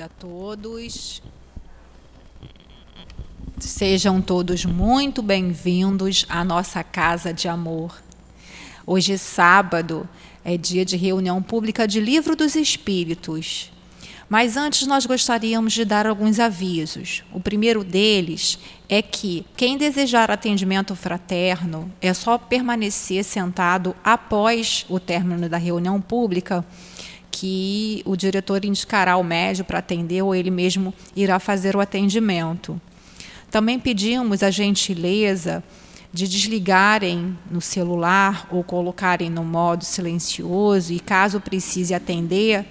a todos. Sejam todos muito bem-vindos à nossa casa de amor. Hoje sábado, é dia de reunião pública de Livro dos Espíritos. Mas antes nós gostaríamos de dar alguns avisos. O primeiro deles é que quem desejar atendimento fraterno é só permanecer sentado após o término da reunião pública que o diretor indicará o médico para atender ou ele mesmo irá fazer o atendimento. Também pedimos a gentileza de desligarem no celular ou colocarem no modo silencioso e caso precise atender,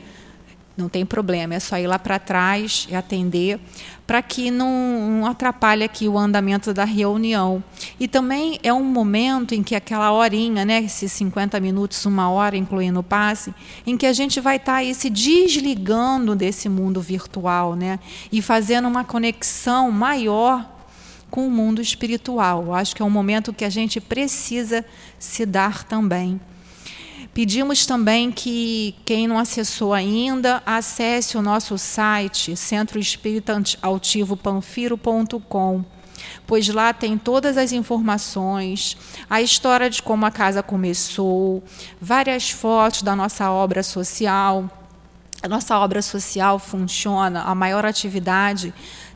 não tem problema, é só ir lá para trás e atender, para que não, não atrapalhe aqui o andamento da reunião. E também é um momento em que aquela horinha, né, esses 50 minutos, uma hora, incluindo o passe, em que a gente vai estar tá aí se desligando desse mundo virtual né, e fazendo uma conexão maior com o mundo espiritual. Acho que é um momento que a gente precisa se dar também. Pedimos também que quem não acessou ainda, acesse o nosso site centroespíritaaltivopanfiro.com, pois lá tem todas as informações, a história de como a casa começou, várias fotos da nossa obra social. A nossa obra social funciona, a maior atividade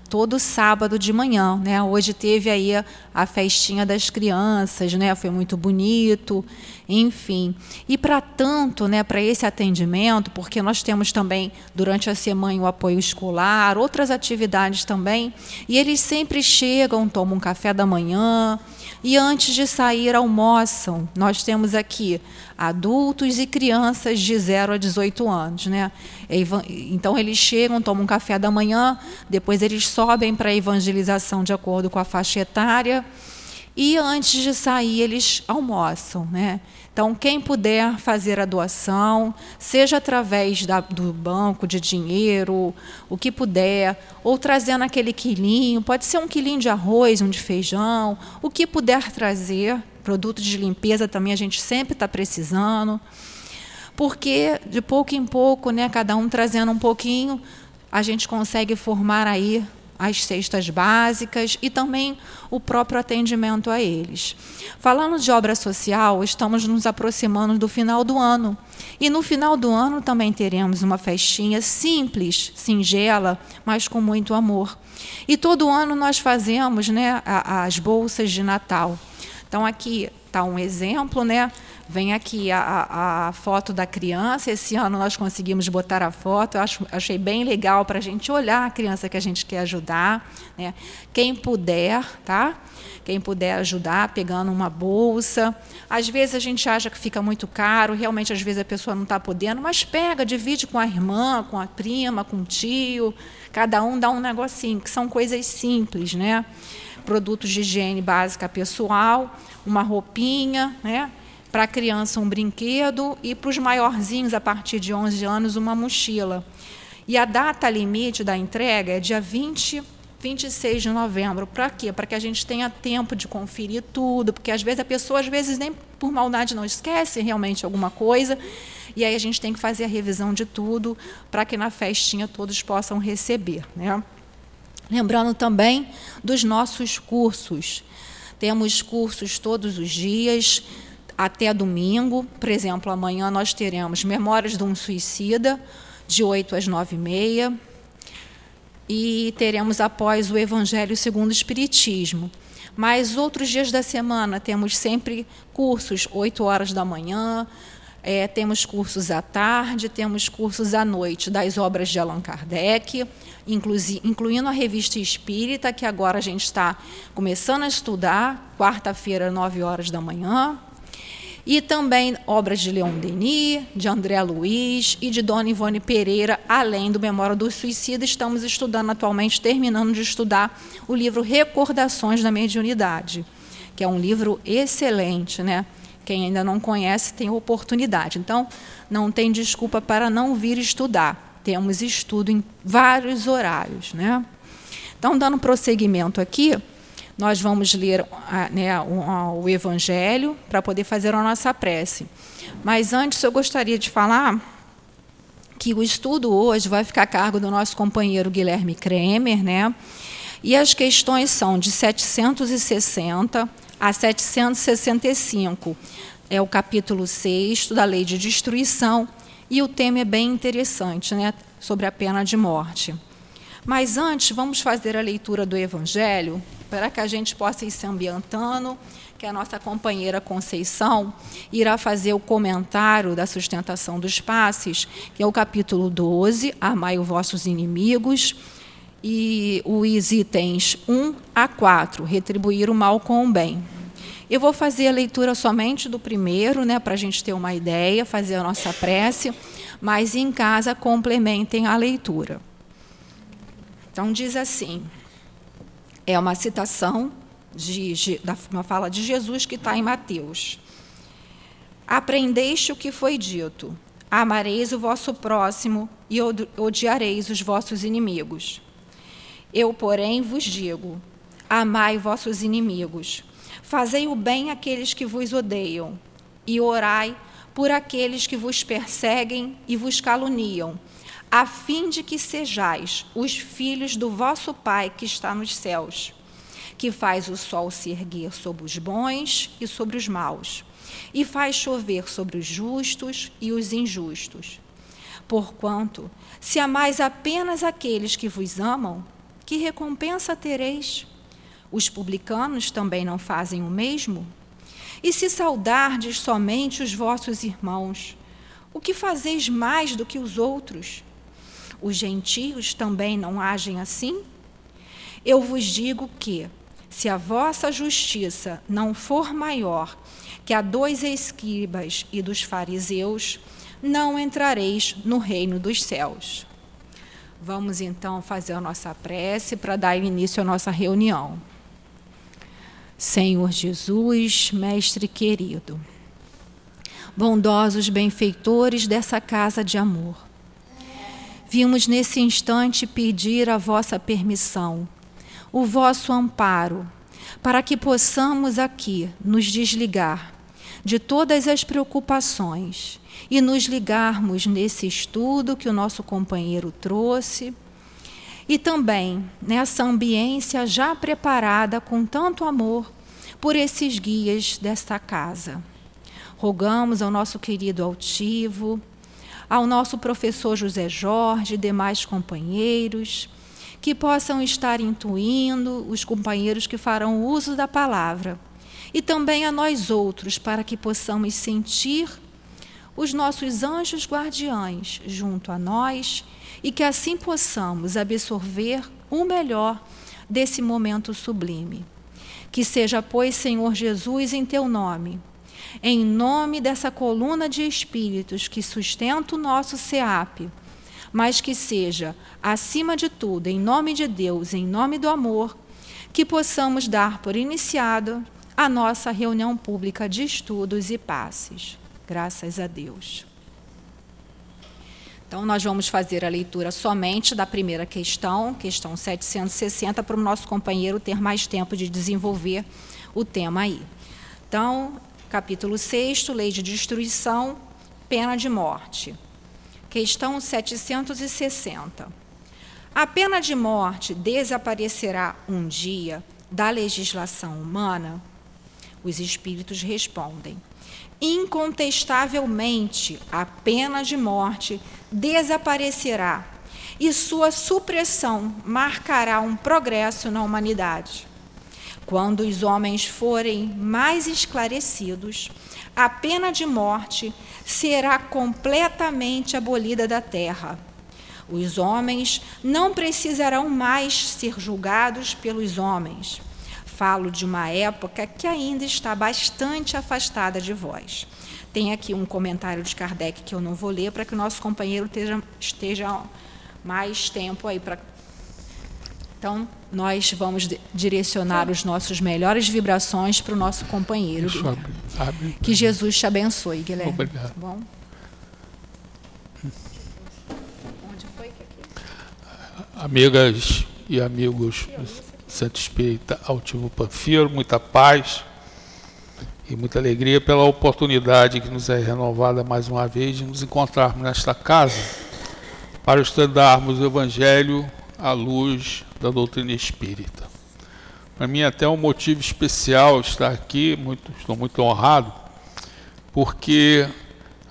todo sábado de manhã, né? Hoje teve aí a, a festinha das crianças, né? Foi muito bonito, enfim. E para tanto, né, para esse atendimento, porque nós temos também durante a semana o apoio escolar, outras atividades também, e eles sempre chegam, tomam um café da manhã, e antes de sair almoçam. Nós temos aqui adultos e crianças de 0 a 18 anos. Né? Então, eles chegam, tomam um café da manhã, depois eles sobem para a evangelização de acordo com a faixa etária, e antes de sair, eles almoçam. Né? Então, quem puder fazer a doação, seja através da, do banco de dinheiro, o que puder, ou trazendo aquele quilinho, pode ser um quilinho de arroz, um de feijão, o que puder trazer, produto de limpeza também a gente sempre está precisando, porque de pouco em pouco, né, cada um trazendo um pouquinho, a gente consegue formar aí as cestas básicas e também o próprio atendimento a eles. Falando de obra social, estamos nos aproximando do final do ano. E no final do ano também teremos uma festinha simples, singela, mas com muito amor. E todo ano nós fazemos né, as bolsas de Natal. Então, aqui está um exemplo, né? Vem aqui a, a, foto da criança. Esse ano nós conseguimos botar a foto. Eu acho, achei bem legal para a gente olhar a criança que a gente quer ajudar. Né? Quem puder, tá? Quem puder ajudar, pegando uma bolsa. Às vezes a gente acha que fica muito caro, realmente às vezes a pessoa não está podendo, mas pega, divide com a irmã, com a prima, com o tio. Cada um dá um negocinho, que são coisas simples, né? Produtos de higiene básica pessoal, uma roupinha, né? Para a criança um brinquedo e para os maiorzinhos, a partir de 11 anos, uma mochila. E a data limite da entrega é dia 20, 26 de novembro. Para quê? Para que a gente tenha tempo de conferir tudo, porque às vezes a pessoa, às vezes, nem por maldade não esquece realmente alguma coisa, e aí a gente tem que fazer a revisão de tudo para que na festinha todos possam receber. Né? Lembrando também dos nossos cursos. Temos cursos todos os dias, até domingo. Por exemplo, amanhã nós teremos Memórias de um Suicida, de 8 às 9 e meia. E teremos após o Evangelho segundo o Espiritismo. Mas outros dias da semana temos sempre cursos, 8 horas da manhã, é, temos cursos à tarde, temos cursos à noite das obras de Allan Kardec, incluindo a revista Espírita, que agora a gente está começando a estudar, quarta-feira, 9 horas da manhã e também obras de Leon Denis, de André Luiz e de Dona Ivone Pereira, além do Memória do Suicida. Estamos estudando atualmente, terminando de estudar o livro Recordações da Mediunidade, que é um livro excelente, né? Quem ainda não conhece tem oportunidade. Então, não tem desculpa para não vir estudar. Temos estudo em vários horários, né? Então, dando prosseguimento aqui, nós vamos ler né, o, o Evangelho para poder fazer a nossa prece. Mas antes eu gostaria de falar que o estudo hoje vai ficar a cargo do nosso companheiro Guilherme Kremer, né? E as questões são de 760 a 765. É o capítulo 6 da Lei de Destruição, e o tema é bem interessante, né? Sobre a pena de morte. Mas antes, vamos fazer a leitura do Evangelho, para que a gente possa ir se ambientando, que a nossa companheira Conceição irá fazer o comentário da sustentação dos passes, que é o capítulo 12, Amai os vossos inimigos, e os itens 1 a 4, retribuir o mal com o bem. Eu vou fazer a leitura somente do primeiro, né, para a gente ter uma ideia, fazer a nossa prece, mas em casa complementem a leitura. Então, diz assim: é uma citação de, de, da uma fala de Jesus que está em Mateus. Aprendeste o que foi dito: amareis o vosso próximo e odiareis os vossos inimigos. Eu, porém, vos digo: amai vossos inimigos, fazei o bem àqueles que vos odeiam, e orai por aqueles que vos perseguem e vos caluniam, a fim de que sejais os filhos do vosso Pai que está nos céus, que faz o sol se erguer sobre os bons e sobre os maus, e faz chover sobre os justos e os injustos. Porquanto, se amais apenas aqueles que vos amam, que recompensa tereis? Os publicanos também não fazem o mesmo? E se saudardes somente os vossos irmãos, o que fazeis mais do que os outros? Os gentios também não agem assim? Eu vos digo que, se a vossa justiça não for maior que a dos escribas e dos fariseus, não entrareis no reino dos céus. Vamos então fazer a nossa prece para dar início à nossa reunião. Senhor Jesus, Mestre querido, bondosos benfeitores dessa casa de amor, vimos nesse instante pedir a vossa permissão, o vosso amparo, para que possamos aqui nos desligar de todas as preocupações e nos ligarmos nesse estudo que o nosso companheiro trouxe e também nessa ambiência já preparada com tanto amor por esses guias desta casa. Rogamos ao nosso querido altivo, ao nosso professor José Jorge e demais companheiros, que possam estar intuindo os companheiros que farão uso da palavra, e também a nós outros, para que possamos sentir os nossos anjos guardiães junto a nós e que assim possamos absorver o melhor desse momento sublime. Que seja, pois, Senhor Jesus, em teu nome, em nome dessa coluna de espíritos que sustenta o nosso SEAP, mas que seja, acima de tudo, em nome de Deus, em nome do amor, que possamos dar por iniciada a nossa reunião pública de estudos e passes. Graças a Deus. Então, nós vamos fazer a leitura somente da primeira questão, questão 760, para o nosso companheiro ter mais tempo de desenvolver o tema aí. Então, capítulo 6, lei de destruição, pena de morte. Questão 760. A pena de morte desaparecerá um dia da legislação humana? Os espíritos respondem: incontestavelmente a pena de morte desaparecerá e sua supressão marcará um progresso na humanidade. Quando os homens forem mais esclarecidos, a pena de morte será completamente abolida da terra. Os homens não precisarão mais ser julgados pelos homens falo de uma época que ainda está bastante afastada de vós. Tem aqui um comentário de Kardec que eu não vou ler para que o nosso companheiro esteja, esteja mais tempo aí para. Então, nós vamos direcionar os nossos melhores vibrações para o nosso companheiro. Que Jesus te abençoe, Guilherme. Obrigado. Tá bom? Onde foi que aqui? Amigas e amigos Santo Espírita Altivo Panfiro, muita paz e muita alegria pela oportunidade que nos é renovada mais uma vez de nos encontrarmos nesta casa para estudarmos o Evangelho à luz da doutrina espírita. Para mim, é até um motivo especial estar aqui, muito, estou muito honrado, porque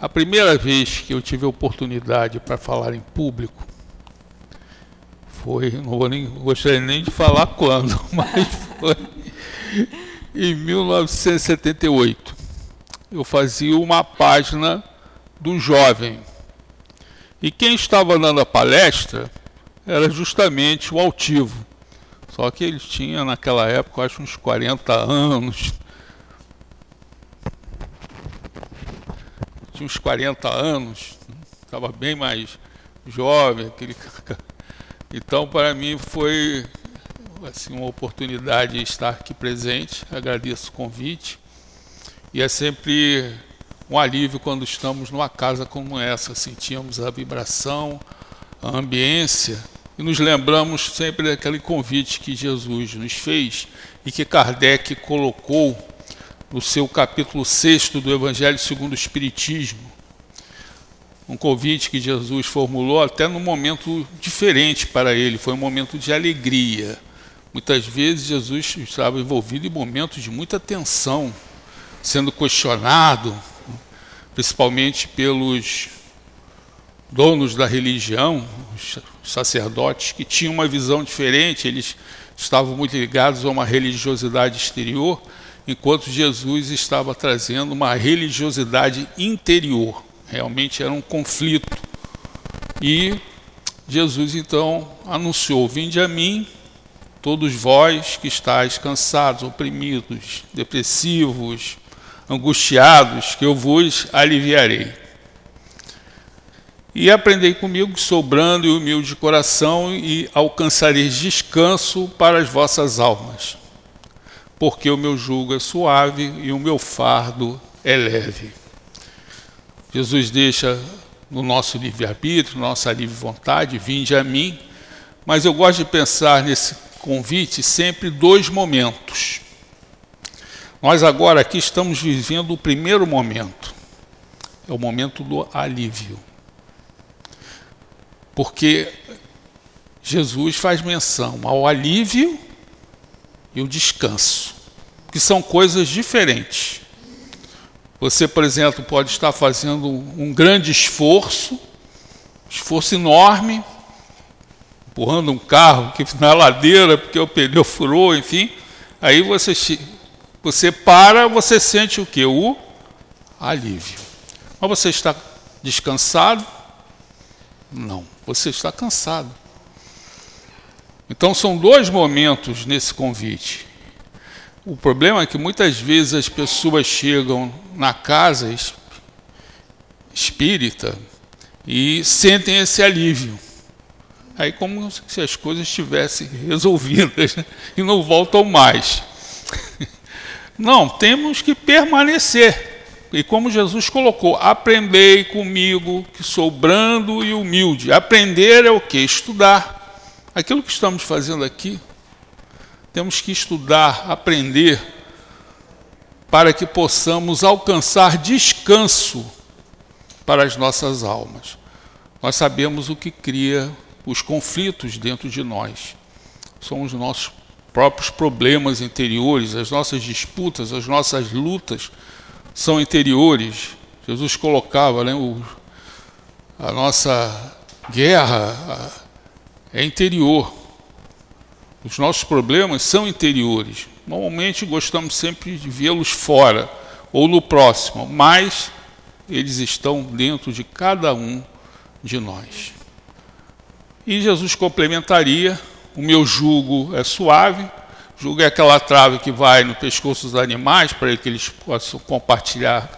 a primeira vez que eu tive oportunidade para falar em público foi, não vou nem, gostaria nem de falar quando, mas foi em 1978. Eu fazia uma página do jovem. E quem estava dando a palestra era justamente o altivo. Só que ele tinha naquela época, acho uns 40 anos. Tinha uns 40 anos, estava bem mais jovem, aquele Então, para mim foi assim uma oportunidade de estar aqui presente. Agradeço o convite. E é sempre um alívio quando estamos numa casa como essa, sentimos a vibração, a ambiência e nos lembramos sempre daquele convite que Jesus nos fez e que Kardec colocou no seu capítulo 6 do Evangelho segundo o Espiritismo. Um convite que Jesus formulou até num momento diferente para ele, foi um momento de alegria. Muitas vezes Jesus estava envolvido em momentos de muita tensão, sendo questionado, principalmente pelos donos da religião, os sacerdotes, que tinham uma visão diferente, eles estavam muito ligados a uma religiosidade exterior, enquanto Jesus estava trazendo uma religiosidade interior. Realmente era um conflito. E Jesus então anunciou: Vinde a mim, todos vós que estáis cansados, oprimidos, depressivos, angustiados, que eu vos aliviarei. E aprendei comigo que sou brando e humilde de coração e alcançareis descanso para as vossas almas, porque o meu jugo é suave e o meu fardo é leve. Jesus deixa no nosso livre-arbítrio, nossa livre vontade, vinde a mim, mas eu gosto de pensar nesse convite sempre dois momentos. Nós agora aqui estamos vivendo o primeiro momento, é o momento do alívio. Porque Jesus faz menção ao alívio e o descanso, que são coisas diferentes. Você, por exemplo, pode estar fazendo um grande esforço, esforço enorme, empurrando um carro que na ladeira porque o pneu furou, enfim. Aí você você para, você sente o que? O alívio. Mas você está descansado? Não, você está cansado. Então são dois momentos nesse convite. O problema é que muitas vezes as pessoas chegam na casa espírita e sentem esse alívio. Aí como se as coisas estivessem resolvidas né? e não voltam mais. Não, temos que permanecer. E como Jesus colocou, aprendei comigo que sou brando e humilde. Aprender é o que? Estudar. Aquilo que estamos fazendo aqui, temos que estudar, aprender, para que possamos alcançar descanso para as nossas almas. Nós sabemos o que cria os conflitos dentro de nós. São os nossos próprios problemas interiores, as nossas disputas, as nossas lutas são interiores. Jesus colocava né, o, a nossa guerra é interior. Os nossos problemas são interiores. Normalmente gostamos sempre de vê-los fora ou no próximo, mas eles estão dentro de cada um de nós. E Jesus complementaria o meu jugo é suave, jugo é aquela trave que vai no pescoço dos animais para que eles possam compartilhar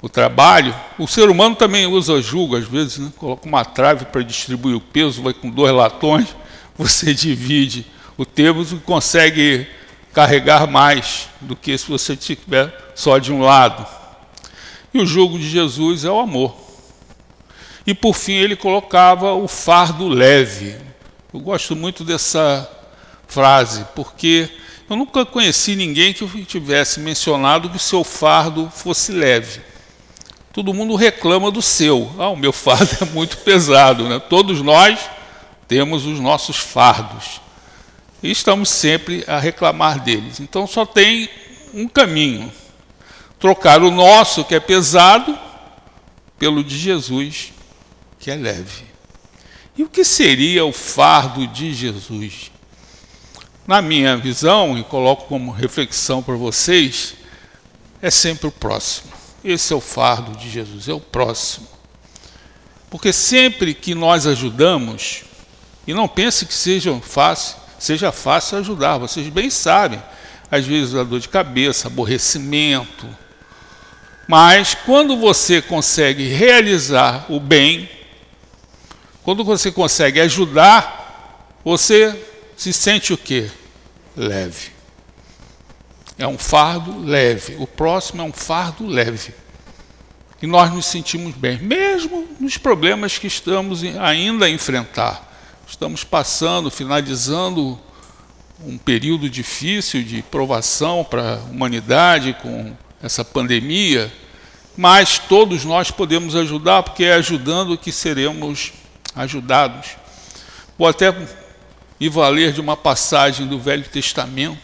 o trabalho. O ser humano também usa jugo, às vezes, né? coloca uma trave para distribuir o peso, vai com dois latões, você divide o tempo e consegue carregar mais do que se você estiver só de um lado. E o jugo de Jesus é o amor. E por fim ele colocava o fardo leve, eu gosto muito dessa frase, porque eu nunca conheci ninguém que tivesse mencionado que o seu fardo fosse leve. todo mundo reclama do seu. Ah, o meu fardo é muito pesado, né? Todos nós temos os nossos fardos e estamos sempre a reclamar deles. Então só tem um caminho: trocar o nosso, que é pesado, pelo de Jesus, que é leve. E o que seria o fardo de Jesus? Na minha visão, e coloco como reflexão para vocês, é sempre o próximo. Esse é o fardo de Jesus, é o próximo. Porque sempre que nós ajudamos, e não pense que seja fácil, seja fácil ajudar, vocês bem sabem, às vezes a dor de cabeça, aborrecimento. Mas quando você consegue realizar o bem, quando você consegue ajudar, você se sente o quê? Leve. É um fardo leve. O próximo é um fardo leve. E nós nos sentimos bem, mesmo nos problemas que estamos ainda a enfrentar. Estamos passando, finalizando um período difícil de provação para a humanidade com essa pandemia, mas todos nós podemos ajudar, porque é ajudando que seremos ajudados. Vou até me valer de uma passagem do Velho Testamento.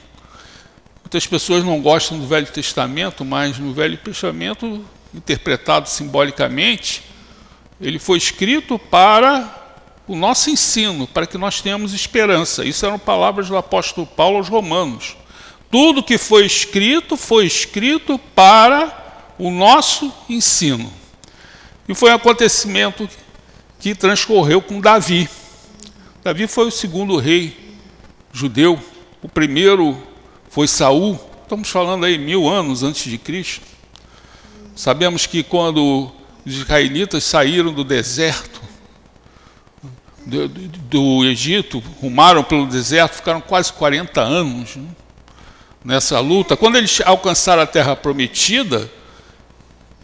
Muitas pessoas não gostam do Velho Testamento, mas no Velho Testamento, interpretado simbolicamente, ele foi escrito para o nosso ensino, para que nós tenhamos esperança. Isso eram palavras do apóstolo Paulo aos Romanos. Tudo que foi escrito foi escrito para o nosso ensino. E foi um acontecimento que transcorreu com Davi. Davi foi o segundo rei judeu. O primeiro foi Saul. Estamos falando aí mil anos antes de Cristo. Sabemos que quando os israelitas saíram do deserto, do, do Egito, rumaram pelo deserto, ficaram quase 40 anos né, nessa luta. Quando eles alcançaram a terra prometida,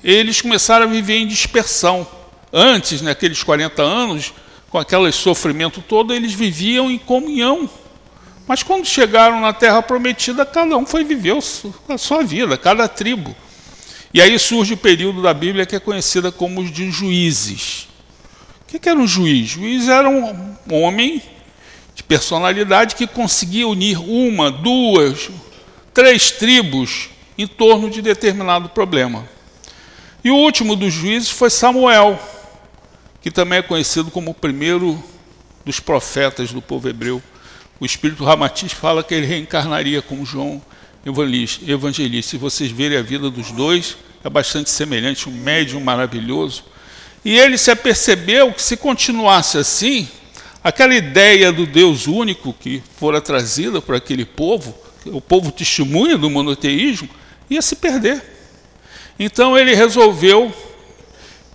eles começaram a viver em dispersão. Antes, naqueles 40 anos, com aquele sofrimento todo, eles viviam em comunhão. Mas quando chegaram na terra prometida, cada um foi viver a sua vida, cada tribo. E aí surge o período da Bíblia que é conhecida como os de juízes. O que era um juiz? Juiz era um homem de personalidade que conseguia unir uma, duas, três tribos em torno de determinado problema. E o último dos juízes foi Samuel, que também é conhecido como o primeiro dos profetas do povo hebreu. O Espírito Ramatiz fala que ele reencarnaria como João evangelista. Se vocês verem a vida dos dois, é bastante semelhante, um médium maravilhoso, e ele se apercebeu que se continuasse assim, aquela ideia do Deus único que fora trazida por aquele povo, o povo testemunha do monoteísmo, ia se perder. Então ele resolveu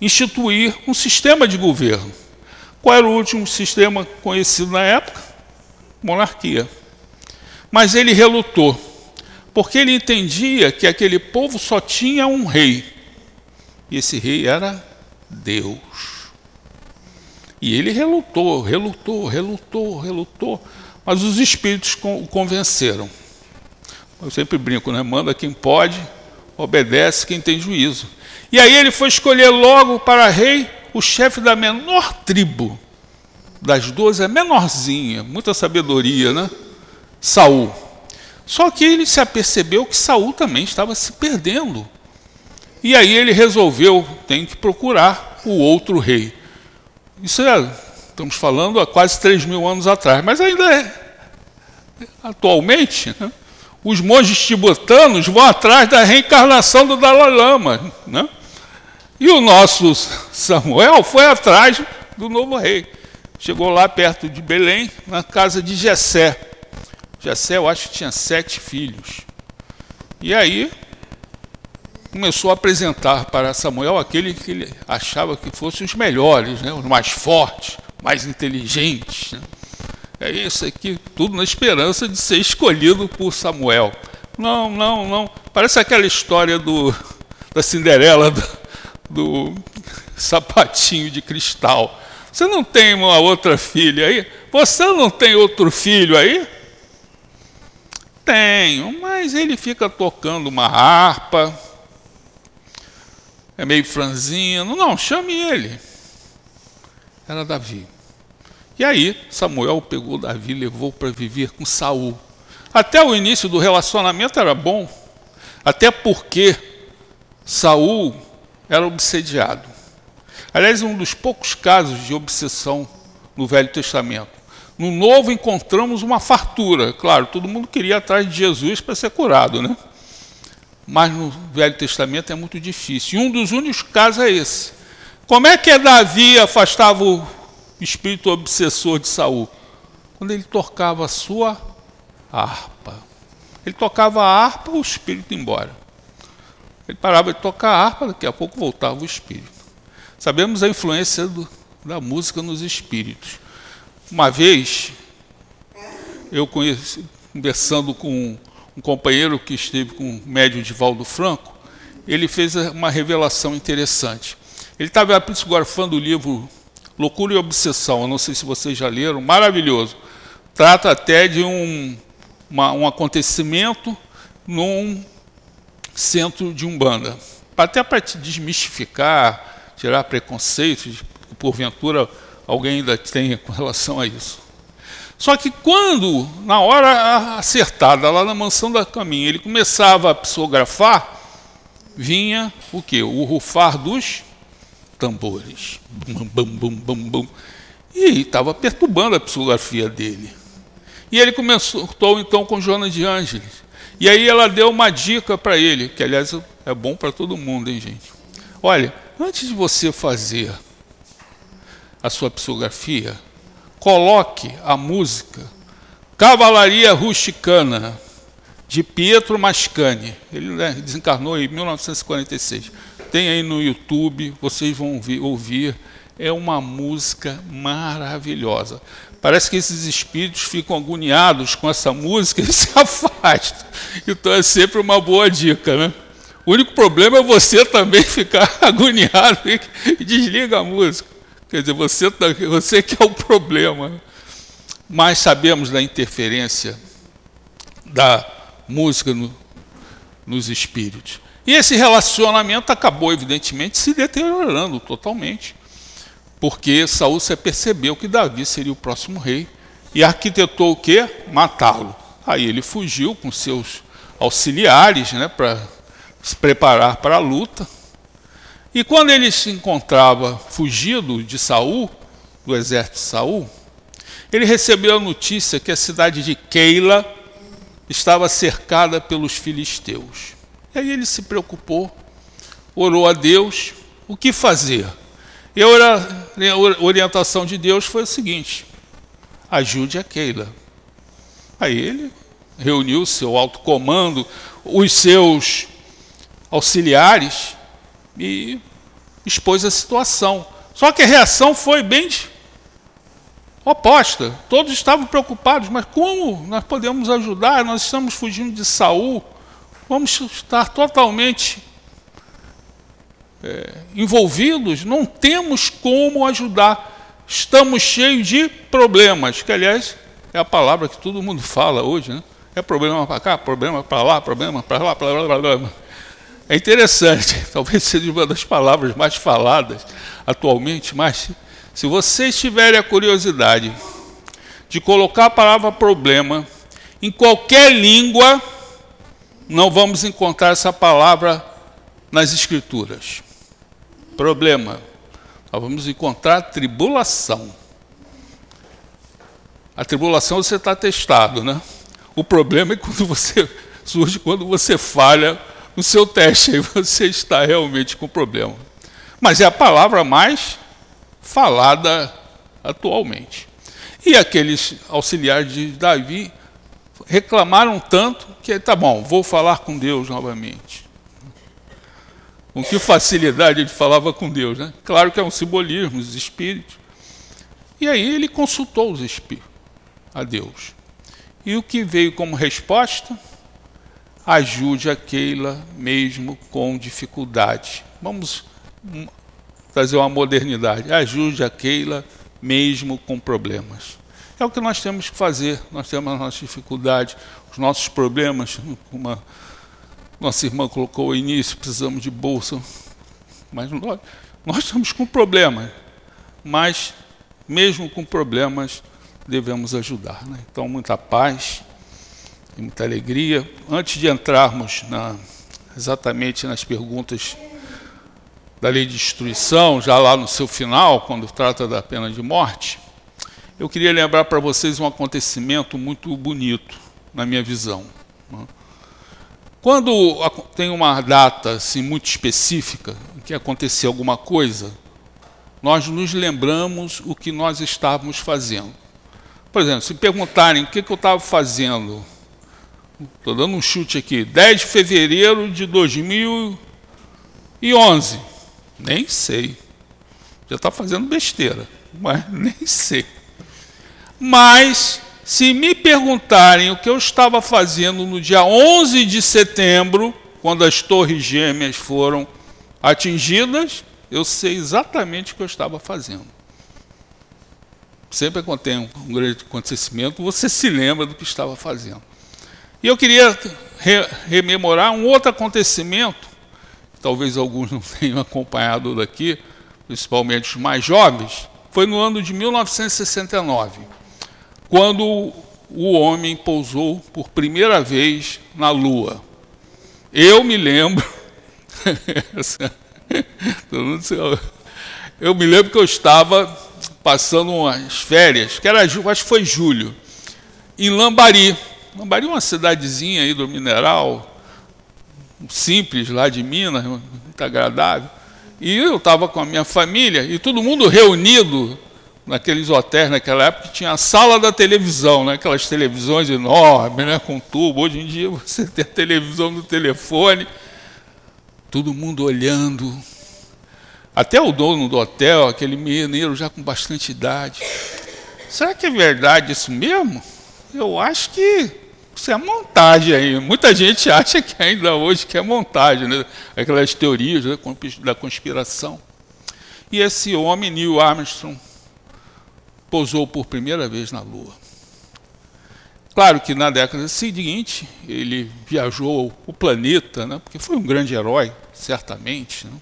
instituir um sistema de governo. Qual era o último sistema conhecido na época? Monarquia. Mas ele relutou, porque ele entendia que aquele povo só tinha um rei. E esse rei era Deus. E ele relutou, relutou, relutou, relutou, mas os espíritos o convenceram. Eu sempre brinco, né? Manda quem pode, obedece quem tem juízo. E aí ele foi escolher logo para rei o chefe da menor tribo. Das duas é menorzinha, muita sabedoria, né? Saul. Só que ele se apercebeu que Saul também estava se perdendo. E aí ele resolveu, tem que procurar o outro rei. Isso é, estamos falando há quase 3 mil anos atrás, mas ainda é. Atualmente, né, os monges tibetanos vão atrás da reencarnação do Dalai Lama. Né? E o nosso Samuel foi atrás do novo rei. Chegou lá perto de Belém, na casa de Jessé. Jessé, eu acho que tinha sete filhos. E aí começou a apresentar para Samuel aquele que ele achava que fossem os melhores, né, os mais fortes, mais inteligentes. Né? É isso aqui, tudo na esperança de ser escolhido por Samuel. Não, não, não. Parece aquela história do, da Cinderela, do, do sapatinho de cristal. Você não tem uma outra filha aí? Você não tem outro filho aí? Tenho, mas ele fica tocando uma harpa, é meio franzino. Não, chame ele. Era Davi. E aí Samuel pegou Davi e levou para viver com Saul. Até o início do relacionamento era bom, até porque Saul era obsediado. Aliás, um dos poucos casos de obsessão no Velho Testamento. No Novo encontramos uma fartura. Claro, todo mundo queria ir atrás de Jesus para ser curado, né? Mas no Velho Testamento é muito difícil. E um dos únicos casos é esse. Como é que Davi afastava o espírito obsessor de Saul? Quando ele tocava a sua harpa. Ele tocava a harpa, o espírito ia embora. Ele parava de tocar a harpa, daqui a pouco voltava o espírito. Sabemos a influência do, da música nos espíritos. Uma vez, eu conheci, conversando com um companheiro que esteve com o médium Divaldo Franco, ele fez uma revelação interessante. Ele estava psicografando o livro Loucura e Obsessão, eu não sei se vocês já leram, maravilhoso. Trata até de um, uma, um acontecimento num centro de Umbanda. Até para desmistificar, tirar preconceitos, porventura alguém ainda tenha com relação a isso. Só que quando, na hora acertada, lá na mansão da caminha, ele começava a psicografar, vinha o que? O rufar dos tambores. Bum, bum, bum, bum, bum. E estava perturbando a psicografia dele. E ele começou então com Joana de Ângeles. E aí ela deu uma dica para ele, que aliás é bom para todo mundo, hein, gente? Olha, antes de você fazer a sua psicografia, coloque a música Cavalaria Rusticana, de Pietro Mascani. Ele né, desencarnou em 1946 tem aí no YouTube, vocês vão ouvir, ouvir. É uma música maravilhosa. Parece que esses espíritos ficam agoniados com essa música e se afastam. Então é sempre uma boa dica, né? O único problema é você também ficar agoniado e desliga a música. Quer dizer, você, tá, você que é o problema. Mas sabemos da interferência da música no, nos espíritos. E esse relacionamento acabou, evidentemente, se deteriorando totalmente, porque Saul se percebeu que Davi seria o próximo rei e arquitetou o quê? Matá-lo. Aí ele fugiu com seus auxiliares né, para se preparar para a luta. E quando ele se encontrava fugido de Saul, do exército de Saul, ele recebeu a notícia que a cidade de Keila estava cercada pelos filisteus. E aí ele se preocupou, orou a Deus, o que fazer? E a orientação de Deus foi o seguinte: ajude a Keila. Aí ele reuniu seu alto comando, os seus auxiliares e expôs a situação. Só que a reação foi bem oposta. Todos estavam preocupados, mas como nós podemos ajudar? Nós estamos fugindo de Saul vamos estar totalmente é, envolvidos, não temos como ajudar. Estamos cheios de problemas, que aliás é a palavra que todo mundo fala hoje, né? É problema para cá, problema para lá, problema para lá, blá, blá, blá, blá. É interessante, talvez seja uma das palavras mais faladas atualmente, mas se vocês tiverem a curiosidade de colocar a palavra problema em qualquer língua, não vamos encontrar essa palavra nas Escrituras. Problema. Nós vamos encontrar tribulação. A tribulação você está testado, né? O problema é quando você surge quando você falha no seu teste, aí você está realmente com problema. Mas é a palavra mais falada atualmente. E aqueles auxiliares de Davi reclamaram tanto que, tá bom, vou falar com Deus novamente. Com que facilidade ele falava com Deus, né? Claro que é um simbolismo, os espíritos. E aí ele consultou os espíritos, a Deus. E o que veio como resposta? Ajude a Keila mesmo com dificuldade. Vamos trazer uma modernidade. Ajude a Keila mesmo com problemas. É o que nós temos que fazer. Nós temos as nossas dificuldades, os nossos problemas. Uma nossa irmã colocou ao início, precisamos de bolsa mas nós, nós estamos com problemas. Mas, mesmo com problemas, devemos ajudar. Né? Então, muita paz e muita alegria. Antes de entrarmos na, exatamente nas perguntas da lei de destruição, já lá no seu final, quando trata da pena de morte, eu queria lembrar para vocês um acontecimento muito bonito, na minha visão. Quando tem uma data assim, muito específica, que aconteceu alguma coisa, nós nos lembramos o que nós estávamos fazendo. Por exemplo, se perguntarem o que, que eu estava fazendo, estou dando um chute aqui, 10 de fevereiro de 2011, nem sei. Já está fazendo besteira, mas nem sei. Mas, se me perguntarem o que eu estava fazendo no dia 11 de setembro, quando as torres gêmeas foram atingidas, eu sei exatamente o que eu estava fazendo. Sempre quando tem um grande acontecimento, você se lembra do que estava fazendo. E eu queria re rememorar um outro acontecimento, talvez alguns não tenham acompanhado daqui, principalmente os mais jovens, foi no ano de 1969, quando o homem pousou por primeira vez na Lua. Eu me lembro. eu me lembro que eu estava passando umas férias, que era, acho que foi julho, em Lambari. Lambari é uma cidadezinha aí do mineral, simples lá de Minas, muito agradável. E eu estava com a minha família e todo mundo reunido naqueles hotéis naquela época tinha a sala da televisão, né? aquelas televisões enormes, né? com tubo. Hoje em dia você tem a televisão no telefone, todo mundo olhando. Até o dono do hotel, aquele mineiro já com bastante idade. Será que é verdade isso mesmo? Eu acho que isso é montagem aí. Muita gente acha que ainda hoje que é montagem, né? aquelas teorias né? da conspiração. E esse homem, Neil Armstrong, pousou por primeira vez na Lua. Claro que na década seguinte ele viajou o planeta, né, porque foi um grande herói, certamente, né,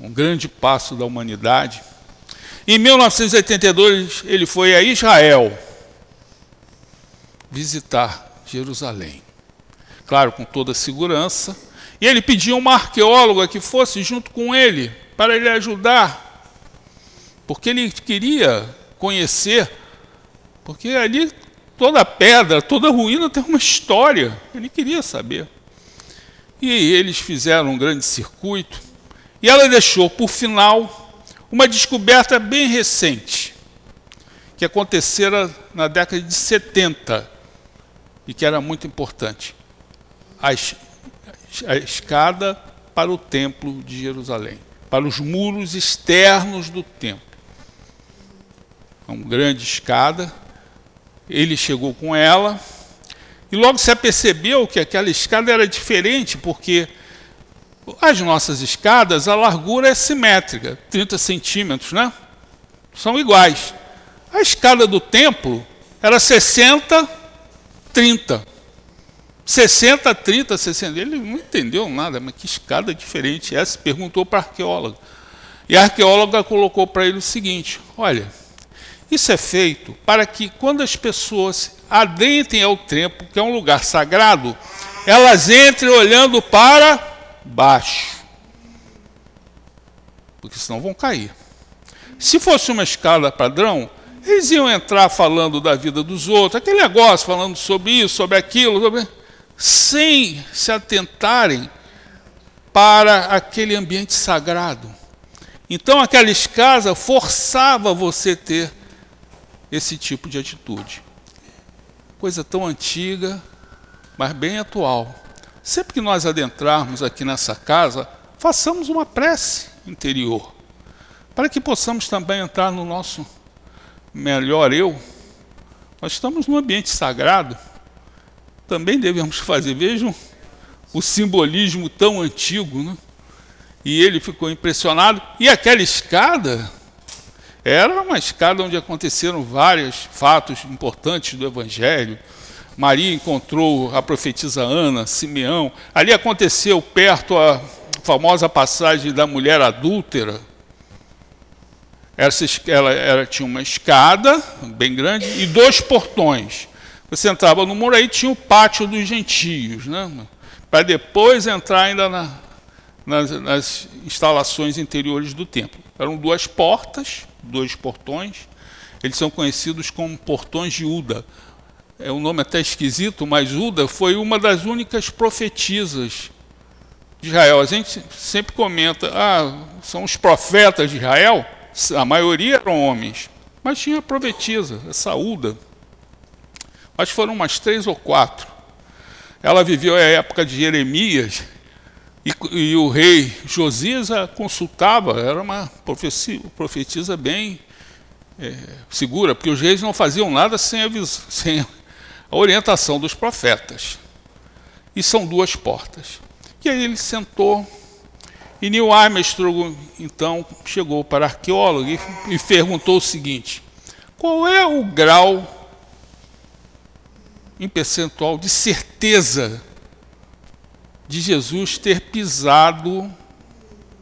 um grande passo da humanidade. Em 1982 ele foi a Israel visitar Jerusalém, claro, com toda a segurança. E ele pediu uma arqueóloga que fosse junto com ele para ele ajudar porque ele queria conhecer, porque ali toda pedra, toda ruína tem uma história, ele queria saber. E eles fizeram um grande circuito, e ela deixou por final uma descoberta bem recente, que acontecera na década de 70 e que era muito importante. A, a escada para o templo de Jerusalém, para os muros externos do templo uma grande escada. Ele chegou com ela e logo se apercebeu que aquela escada era diferente, porque as nossas escadas, a largura é simétrica, 30 centímetros, né? São iguais. A escada do templo era 60, 30. 60, 30, 60. Ele não entendeu nada, mas que escada diferente é essa? Perguntou para a arqueóloga. E a arqueóloga colocou para ele o seguinte: olha, isso é feito para que, quando as pessoas adentrem ao templo, que é um lugar sagrado, elas entrem olhando para baixo. Porque senão vão cair. Se fosse uma escada padrão, eles iam entrar falando da vida dos outros, aquele negócio, falando sobre isso, sobre aquilo, sobre... sem se atentarem para aquele ambiente sagrado. Então, aquela escada forçava você ter esse tipo de atitude. Coisa tão antiga, mas bem atual. Sempre que nós adentrarmos aqui nessa casa, façamos uma prece interior, para que possamos também entrar no nosso melhor eu. Nós estamos num ambiente sagrado, também devemos fazer. Vejam o simbolismo tão antigo, né? E ele ficou impressionado. E aquela escada, era uma escada onde aconteceram vários fatos importantes do Evangelho. Maria encontrou a profetisa Ana, Simeão. Ali aconteceu perto a, famosa passagem da mulher adúltera. Essa, ela, ela tinha uma escada bem grande e dois portões. Você entrava no muro aí tinha o pátio dos gentios, né? para depois entrar ainda na, nas, nas instalações interiores do templo. Eram duas portas, dois portões. Eles são conhecidos como portões de Uda. É um nome até esquisito, mas Uda foi uma das únicas profetisas de Israel. A gente sempre comenta, ah, são os profetas de Israel. A maioria eram homens, mas tinha profetisa, essa Uda. Mas foram umas três ou quatro. Ela viveu a época de Jeremias, e, e, o rei Josias a consultava, era uma profecia, profetisa bem é, segura, porque os reis não faziam nada sem a, sem a orientação dos profetas. E são duas portas. E aí ele sentou, e Neil Armstrong, então, chegou para arqueólogo e, e perguntou o seguinte: qual é o grau em percentual de certeza de Jesus ter pisado,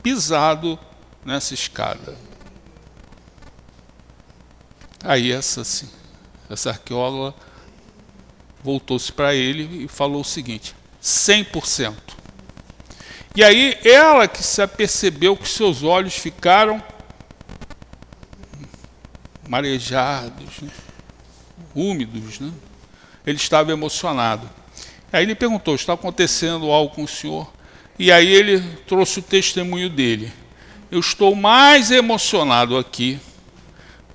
pisado nessa escada. Aí essa, essa arqueóloga voltou-se para ele e falou o seguinte: 100%. E aí ela que se apercebeu que seus olhos ficaram marejados, né? úmidos, né? Ele estava emocionado. Aí ele perguntou: está acontecendo algo com o senhor? E aí ele trouxe o testemunho dele. Eu estou mais emocionado aqui,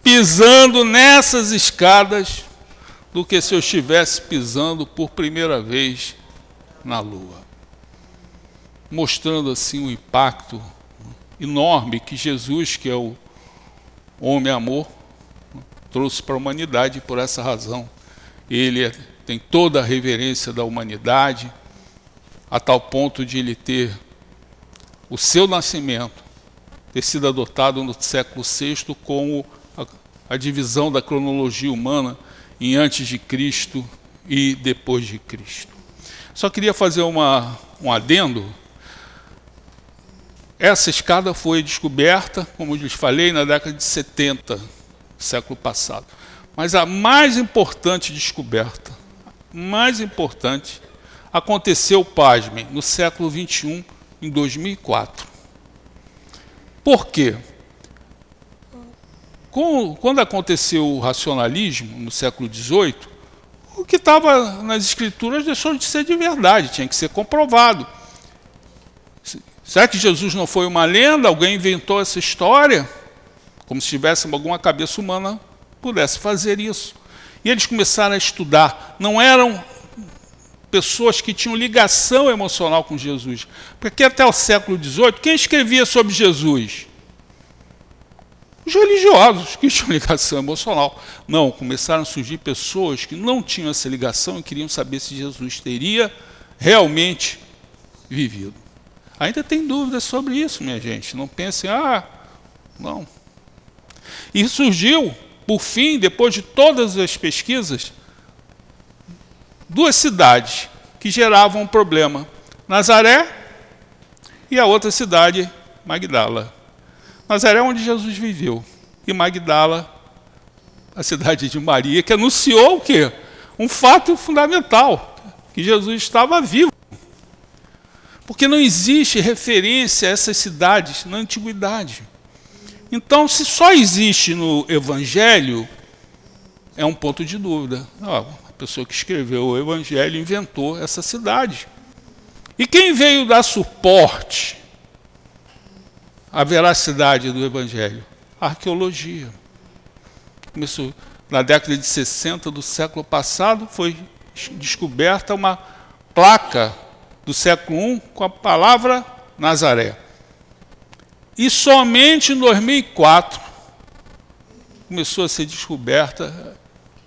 pisando nessas escadas, do que se eu estivesse pisando por primeira vez na lua. Mostrando assim o impacto enorme que Jesus, que é o homem-amor, trouxe para a humanidade e por essa razão ele é tem toda a reverência da humanidade, a tal ponto de ele ter o seu nascimento, ter sido adotado no século VI como a, a divisão da cronologia humana em antes de Cristo e depois de Cristo. Só queria fazer uma, um adendo. Essa escada foi descoberta, como lhes falei, na década de 70, século passado. Mas a mais importante descoberta mais importante aconteceu, pasmem, no século XXI, em 2004. Por quê? Quando aconteceu o racionalismo, no século XVIII, o que estava nas escrituras deixou de ser de verdade, tinha que ser comprovado. Será que Jesus não foi uma lenda? Alguém inventou essa história? Como se tivesse alguma cabeça humana pudesse fazer isso. E eles começaram a estudar. Não eram pessoas que tinham ligação emocional com Jesus. Porque até o século XVIII, quem escrevia sobre Jesus? Os religiosos que tinham ligação emocional. Não, começaram a surgir pessoas que não tinham essa ligação e queriam saber se Jesus teria realmente vivido. Ainda tem dúvidas sobre isso, minha gente. Não pensem, ah, não. E surgiu por fim, depois de todas as pesquisas, duas cidades que geravam um problema: Nazaré e a outra cidade, Magdala. Nazaré é onde Jesus viveu, e Magdala, a cidade de Maria, que anunciou o quê? Um fato fundamental, que Jesus estava vivo. Porque não existe referência a essas cidades na antiguidade. Então, se só existe no Evangelho, é um ponto de dúvida. Ah, a pessoa que escreveu o Evangelho inventou essa cidade. E quem veio dar suporte à veracidade do Evangelho? A arqueologia. Começou na década de 60 do século passado, foi descoberta uma placa do século I com a palavra Nazaré. E somente em 2004 começou a ser descoberta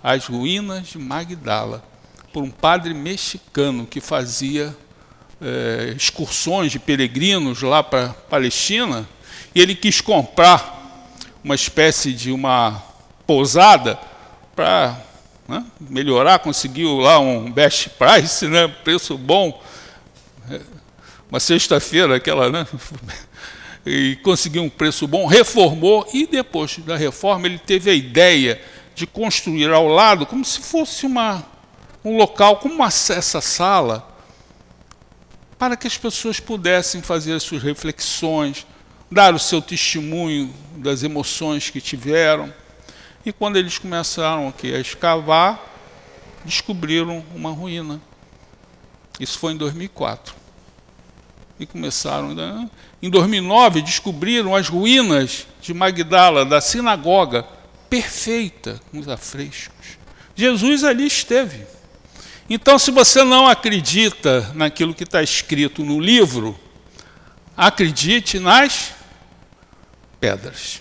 as ruínas de Magdala por um padre mexicano que fazia é, excursões de peregrinos lá para Palestina e ele quis comprar uma espécie de uma pousada para né, melhorar, conseguiu lá um best price, né, preço bom, uma sexta-feira, aquela, né? E conseguiu um preço bom, reformou e depois da reforma ele teve a ideia de construir ao lado como se fosse uma, um local, como uma, essa sala, para que as pessoas pudessem fazer as suas reflexões, dar o seu testemunho das emoções que tiveram. E quando eles começaram aqui a escavar, descobriram uma ruína. Isso foi em 2004. E começaram. Né? Em 2009, descobriram as ruínas de Magdala, da sinagoga, perfeita, com os afrescos. Jesus ali esteve. Então, se você não acredita naquilo que está escrito no livro, acredite nas pedras.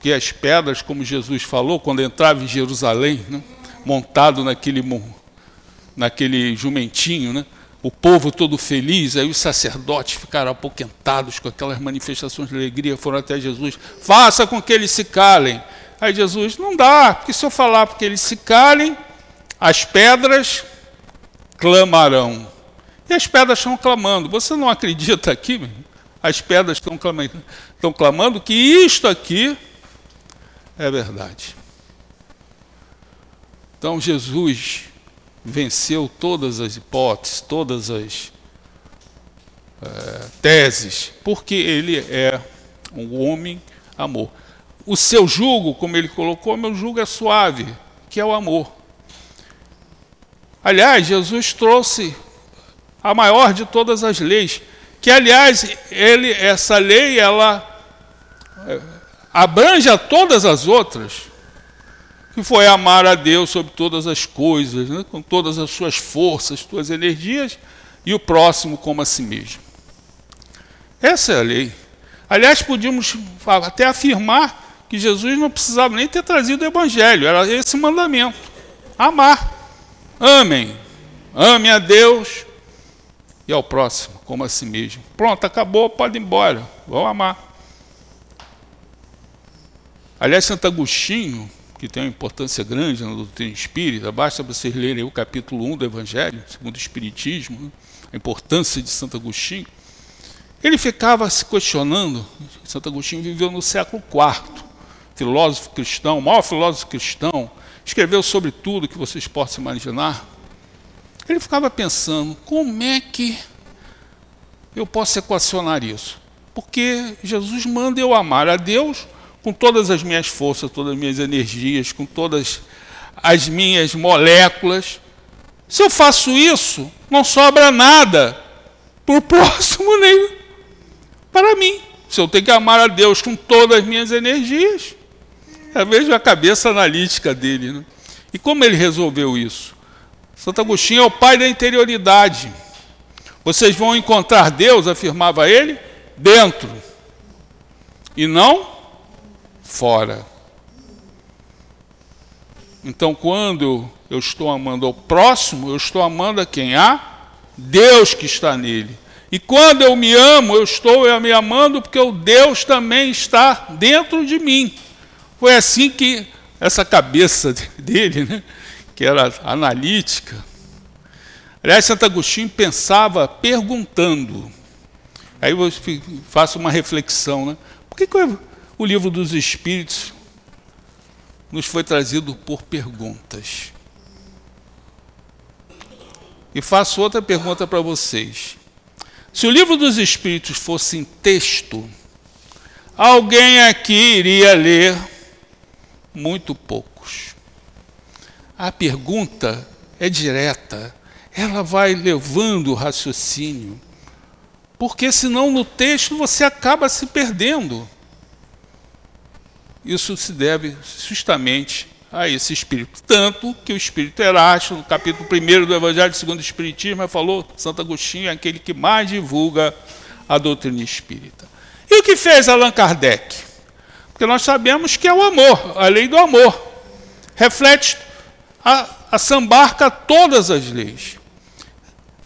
Que as pedras, como Jesus falou, quando entrava em Jerusalém, né, montado naquele, naquele jumentinho, né, o povo todo feliz, aí os sacerdotes ficaram apoquentados com aquelas manifestações de alegria, foram até Jesus, faça com que eles se calem. Aí Jesus, não dá, porque se eu falar porque eles se calem, as pedras clamarão. E as pedras estão clamando. Você não acredita aqui? As pedras estão clamando, estão clamando que isto aqui é verdade. Então Jesus venceu todas as hipóteses, todas as é, teses, porque ele é um homem amor. O seu jugo, como ele colocou, meu jugo é suave, que é o amor. Aliás, Jesus trouxe a maior de todas as leis, que aliás, ele, essa lei, ela é, abrange a todas as outras, que foi amar a Deus sobre todas as coisas, né, com todas as suas forças, suas energias, e o próximo como a si mesmo. Essa é a lei. Aliás, podíamos até afirmar que Jesus não precisava nem ter trazido o Evangelho, era esse mandamento: amar. Amem. Ame a Deus e ao próximo, como a si mesmo. Pronto, acabou, pode ir embora. Vão amar. Aliás, Santo Agostinho, que tem uma importância grande na doutrina espírita, basta vocês lerem o capítulo 1 do Evangelho, segundo o Espiritismo, né? a importância de Santo Agostinho. Ele ficava se questionando, Santo Agostinho viveu no século IV, filósofo cristão, maior filósofo cristão, escreveu sobre tudo que vocês possam imaginar. Ele ficava pensando, como é que eu posso equacionar isso? Porque Jesus manda eu amar a Deus com todas as minhas forças, todas as minhas energias, com todas as minhas moléculas. Se eu faço isso, não sobra nada para o próximo nem para mim. Se eu tenho que amar a Deus com todas as minhas energias, é vejo a cabeça analítica dele. Né? E como ele resolveu isso? Santo Agostinho é o pai da interioridade. Vocês vão encontrar Deus, afirmava ele, dentro e não fora. Então, quando eu estou amando ao próximo, eu estou amando a quem? A Deus que está nele. E quando eu me amo, eu estou me amando porque o Deus também está dentro de mim. Foi assim que essa cabeça dele, né, que era analítica, aliás, Santo Agostinho pensava perguntando. Aí eu faço uma reflexão, né? Por que, que o livro dos Espíritos nos foi trazido por perguntas? E faço outra pergunta para vocês. Se o livro dos Espíritos fosse em texto, alguém aqui iria ler muito poucos. A pergunta é direta, ela vai levando o raciocínio, porque senão no texto você acaba se perdendo. Isso se deve justamente a esse espírito. Tanto que o espírito Erasto, no capítulo 1 do Evangelho segundo o Espiritismo, falou: Santo Agostinho é aquele que mais divulga a doutrina espírita. E o que fez Allan Kardec? Porque nós sabemos que é o amor, a lei do amor. Reflete, a, assambarca todas as leis.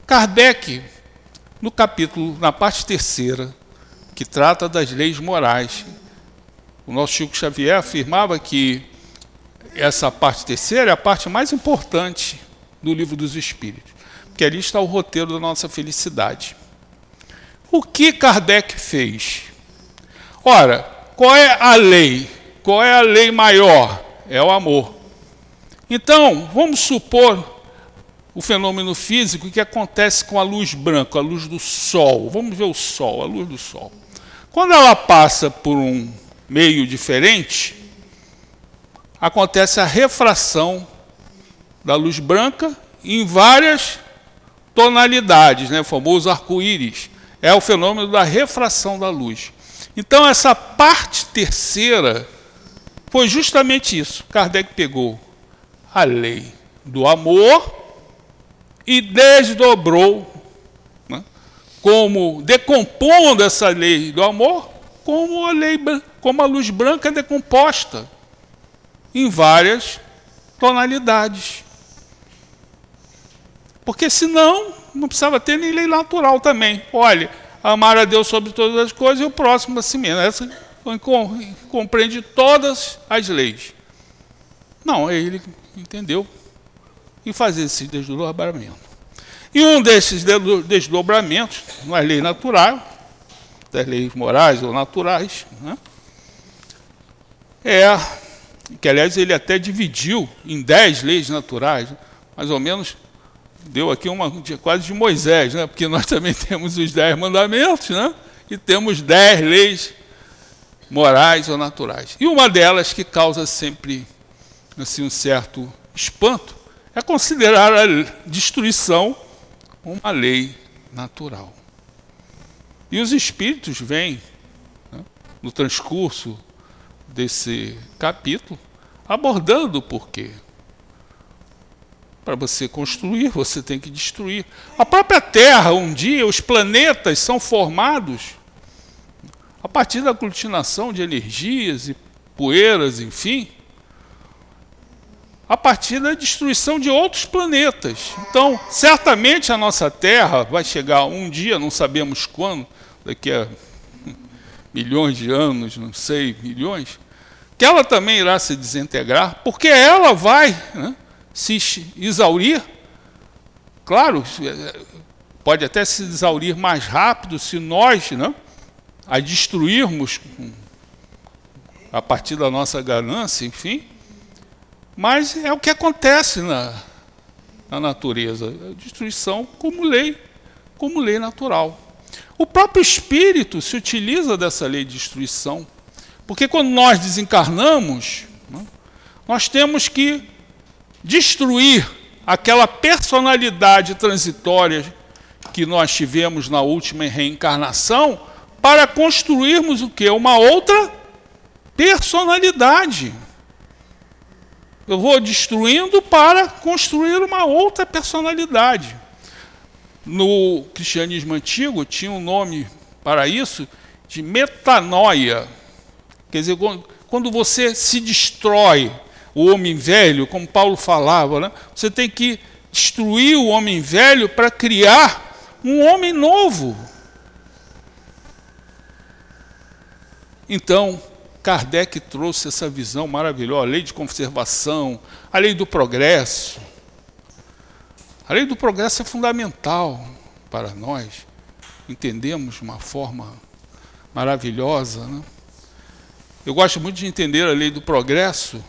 Kardec, no capítulo, na parte terceira, que trata das leis morais, o nosso Chico Xavier afirmava que essa parte terceira é a parte mais importante do livro dos Espíritos. que ali está o roteiro da nossa felicidade. O que Kardec fez? Ora, qual é a lei? Qual é a lei maior? É o amor. Então, vamos supor o fenômeno físico que acontece com a luz branca, a luz do sol. Vamos ver o sol, a luz do sol. Quando ela passa por um meio diferente, acontece a refração da luz branca em várias tonalidades, né? o famoso arco-íris. É o fenômeno da refração da luz. Então, essa parte terceira foi justamente isso. Kardec pegou a lei do amor e desdobrou, né? como decompondo essa lei do amor, como a lei, como a luz branca é decomposta em várias tonalidades. Porque senão não precisava ter nem lei natural também. Olha, amar a Deus sobre todas as coisas e o próximo a si mesmo. Essa compreende todas as leis. Não, ele entendeu e fazer esse desdobramento. E um desses desdobramentos, não é lei natural, das leis morais ou naturais, né, é que aliás ele até dividiu em dez leis naturais, mais ou menos deu aqui uma quase de Moisés, né? porque nós também temos os dez mandamentos, né? e temos dez leis morais ou naturais. E uma delas que causa sempre assim, um certo espanto é considerar a destruição uma lei natural. E os espíritos vêm, né, no transcurso desse capítulo, abordando o porquê. Para você construir, você tem que destruir. A própria Terra, um dia, os planetas são formados a partir da aglutinação de energias e poeiras, enfim, a partir da destruição de outros planetas. Então, certamente a nossa Terra vai chegar um dia, não sabemos quando, daqui a milhões de anos, não sei, milhões, que ela também irá se desintegrar, porque ela vai né, se exaurir. Claro, pode até se exaurir mais rápido se nós né, a destruirmos a partir da nossa ganância, enfim. Mas é o que acontece na, na natureza, a destruição como lei, como lei natural. O próprio espírito se utiliza dessa lei de destruição, porque quando nós desencarnamos, né, nós temos que destruir aquela personalidade transitória que nós tivemos na última reencarnação para construirmos o que? Uma outra personalidade. Eu vou destruindo para construir uma outra personalidade. No cristianismo antigo tinha um nome para isso de metanoia. Quer dizer, quando você se destrói o homem velho, como Paulo falava, né? você tem que destruir o homem velho para criar um homem novo. Então, Kardec trouxe essa visão maravilhosa, a lei de conservação, a lei do progresso. A lei do progresso é fundamental para nós entendemos de uma forma maravilhosa. Né? Eu gosto muito de entender a lei do progresso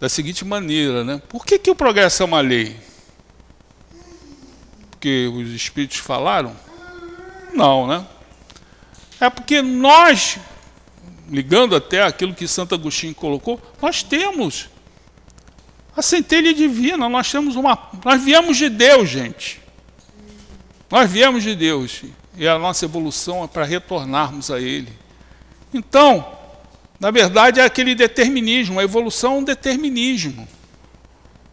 da seguinte maneira, né? Por que, que o progresso é uma lei? Porque os espíritos falaram? Não, né? É porque nós ligando até aquilo que Santo Agostinho colocou, nós temos a centelha divina, nós temos uma. Nós viemos de Deus, gente. Nós viemos de Deus. E a nossa evolução é para retornarmos a Ele. Então, na verdade, é aquele determinismo. A evolução é um determinismo.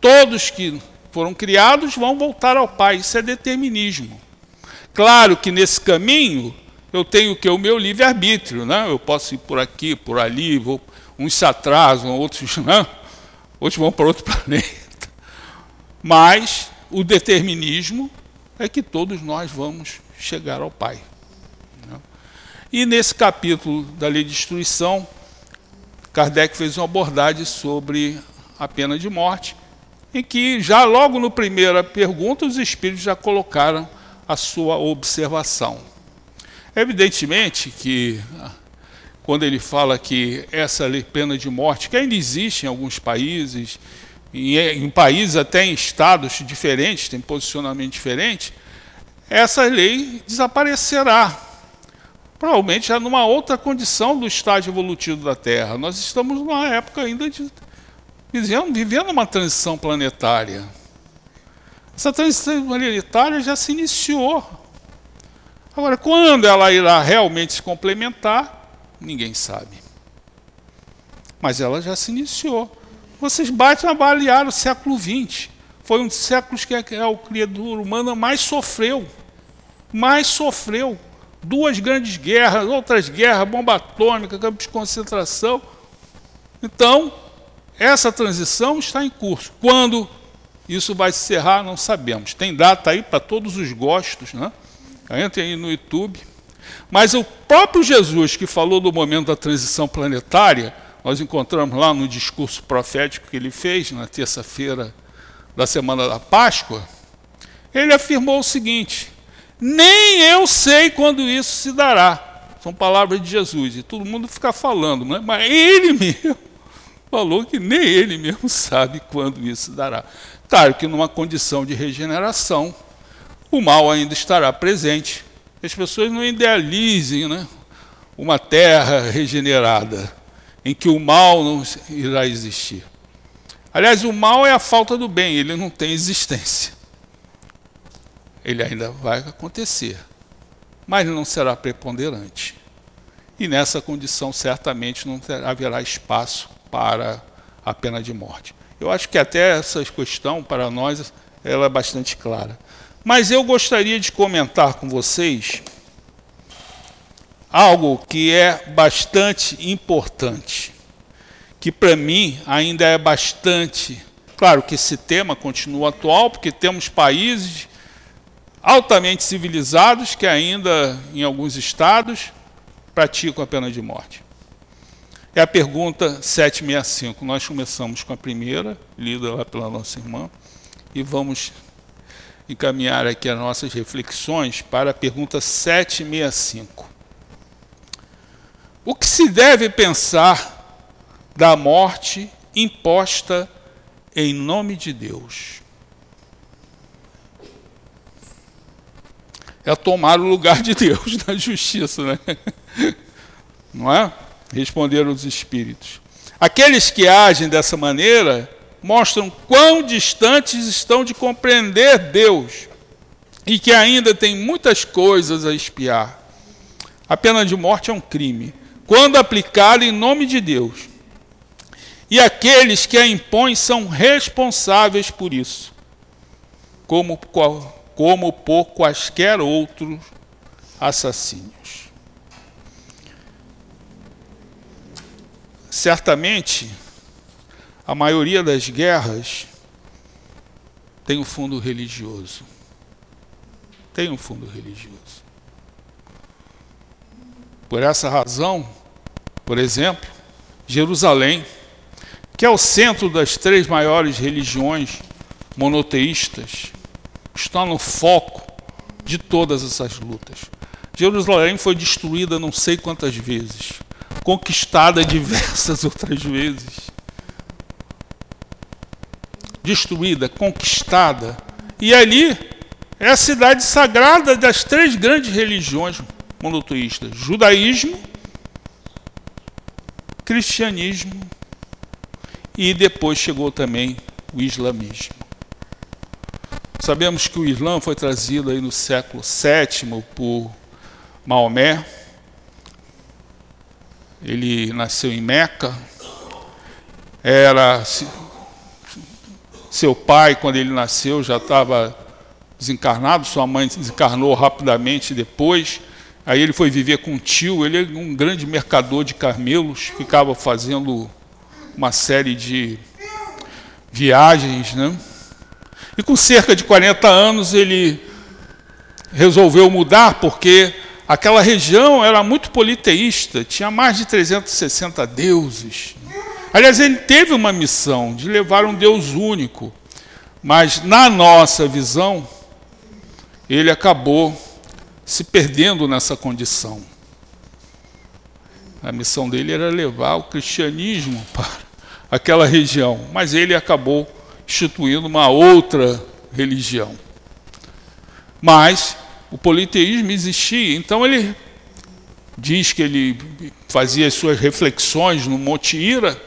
Todos que foram criados vão voltar ao Pai. Isso é determinismo. Claro que nesse caminho eu tenho que o meu livre-arbítrio, né? Eu posso ir por aqui, por ali, vou, uns se atrasam, outros, né? outros vão para outro planeta. Mas o determinismo é que todos nós vamos chegar ao Pai. Né? E nesse capítulo da lei de destruição, Kardec fez uma abordagem sobre a pena de morte em que já logo no primeira pergunta os espíritos já colocaram a sua observação. Evidentemente que quando ele fala que essa pena de morte, que ainda existe em alguns países, em, em países até em estados diferentes, tem posicionamento diferente, essa lei desaparecerá. Provavelmente já numa outra condição do estágio evolutivo da Terra. Nós estamos numa época ainda de vivendo uma transição planetária. Essa transição planetária já se iniciou. Agora, quando ela irá realmente se complementar, Ninguém sabe. Mas ela já se iniciou. Vocês batem avaliar o século XX. Foi um dos séculos que a, o criador humano mais sofreu. Mais sofreu. Duas grandes guerras, outras guerras, bomba atômica, campos de concentração. Então, essa transição está em curso. Quando isso vai se encerrar, não sabemos. Tem data aí para todos os gostos, né? Entre aí no YouTube. Mas o próprio Jesus, que falou do momento da transição planetária, nós encontramos lá no discurso profético que ele fez na terça-feira da semana da Páscoa, ele afirmou o seguinte: nem eu sei quando isso se dará. São palavras de Jesus, e todo mundo fica falando, né? mas ele mesmo falou que nem ele mesmo sabe quando isso se dará. Claro que numa condição de regeneração, o mal ainda estará presente, as pessoas não idealizem né, uma terra regenerada, em que o mal não irá existir. Aliás, o mal é a falta do bem, ele não tem existência. Ele ainda vai acontecer, mas não será preponderante. E nessa condição, certamente, não haverá espaço para a pena de morte. Eu acho que até essa questão, para nós, ela é bastante clara. Mas eu gostaria de comentar com vocês algo que é bastante importante, que para mim ainda é bastante. Claro que esse tema continua atual, porque temos países altamente civilizados que ainda, em alguns estados, praticam a pena de morte. É a pergunta 765. Nós começamos com a primeira, lida lá pela nossa irmã, e vamos encaminhar aqui as nossas reflexões para a pergunta 765. O que se deve pensar da morte imposta em nome de Deus? É tomar o lugar de Deus na justiça, né? Não é? Responderam os espíritos. Aqueles que agem dessa maneira mostram quão distantes estão de compreender Deus e que ainda tem muitas coisas a espiar. A pena de morte é um crime, quando aplicada em nome de Deus. E aqueles que a impõem são responsáveis por isso, como, como por quaisquer outros assassínios. Certamente, a maioria das guerras tem um fundo religioso. Tem um fundo religioso. Por essa razão, por exemplo, Jerusalém, que é o centro das três maiores religiões monoteístas, está no foco de todas essas lutas. Jerusalém foi destruída não sei quantas vezes, conquistada diversas outras vezes destruída, conquistada. E ali é a cidade sagrada das três grandes religiões monoteístas: judaísmo, cristianismo e depois chegou também o islamismo. Sabemos que o Islã foi trazido aí no século VII por Maomé. Ele nasceu em Meca, era seu pai, quando ele nasceu, já estava desencarnado, sua mãe desencarnou rapidamente depois. Aí ele foi viver com um tio, ele é um grande mercador de camelos, ficava fazendo uma série de viagens, né? E com cerca de 40 anos ele resolveu mudar porque aquela região era muito politeísta, tinha mais de 360 deuses. Aliás, ele teve uma missão de levar um Deus único Mas na nossa visão, ele acabou se perdendo nessa condição. A missão dele era levar o cristianismo para aquela região, mas ele acabou instituindo uma outra religião. Mas o politeísmo existia, então ele diz que ele fazia as suas reflexões no Monte Ira,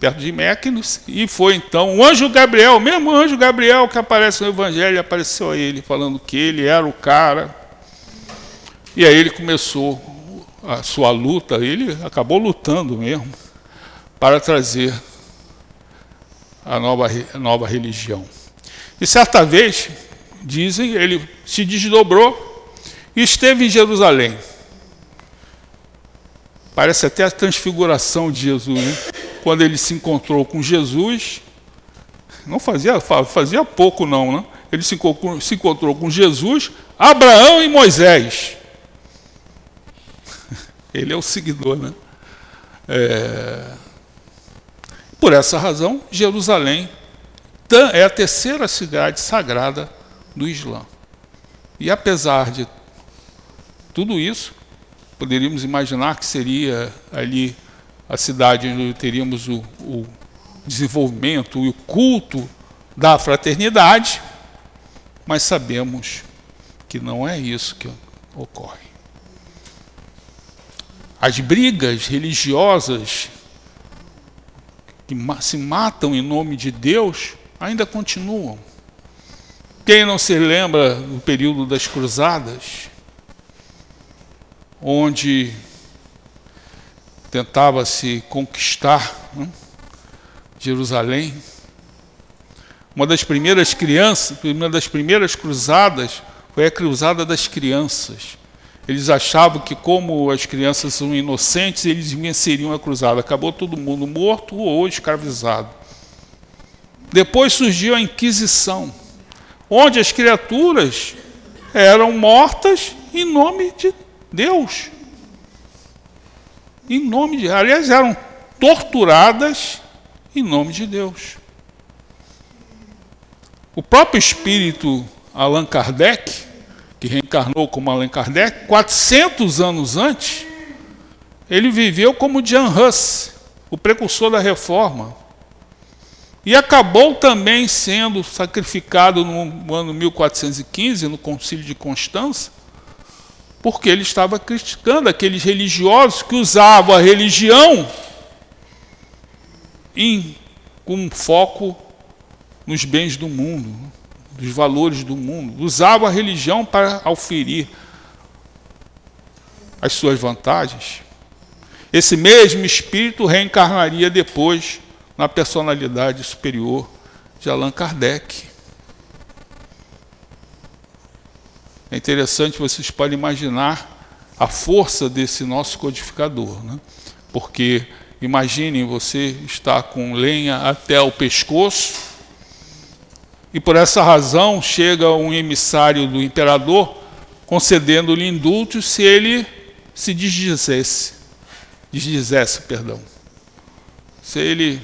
perto de Mequinus, e foi então o anjo Gabriel, o mesmo anjo Gabriel que aparece no Evangelho, apareceu a ele falando que ele era o cara. E aí ele começou a sua luta, ele acabou lutando mesmo para trazer a nova, a nova religião. E certa vez, dizem, ele se desdobrou e esteve em Jerusalém. Parece até a transfiguração de Jesus, quando ele se encontrou com Jesus. Não fazia, fazia pouco, não, né? Ele se encontrou, se encontrou com Jesus, Abraão e Moisés. Ele é o seguidor, né? É... Por essa razão, Jerusalém é a terceira cidade sagrada do Islã. E apesar de tudo isso, poderíamos imaginar que seria ali a cidade onde teríamos o, o desenvolvimento e o culto da fraternidade, mas sabemos que não é isso que ocorre. As brigas religiosas que se matam em nome de Deus ainda continuam. Quem não se lembra do período das cruzadas? onde tentava-se conquistar né, Jerusalém. Uma das primeiras crianças, uma das primeiras cruzadas foi a cruzada das crianças. Eles achavam que, como as crianças são inocentes, eles venceriam a cruzada. Acabou todo mundo morto ou escravizado. Depois surgiu a Inquisição, onde as criaturas eram mortas em nome de Deus. Em nome de. Aliás, eram torturadas em nome de Deus. O próprio espírito Allan Kardec, que reencarnou como Allan Kardec, 400 anos antes, ele viveu como Jan Hus, o precursor da reforma. E acabou também sendo sacrificado no ano 1415, no Concílio de Constança, porque ele estava criticando aqueles religiosos que usavam a religião em, com foco nos bens do mundo, dos valores do mundo. Usavam a religião para auferir as suas vantagens. Esse mesmo espírito reencarnaria depois na personalidade superior de Allan Kardec. É interessante, vocês podem imaginar a força desse nosso codificador, né? porque imaginem você está com lenha até o pescoço e por essa razão chega um emissário do imperador concedendo-lhe indulto se ele se desdizesse, desdizesse, perdão. Se ele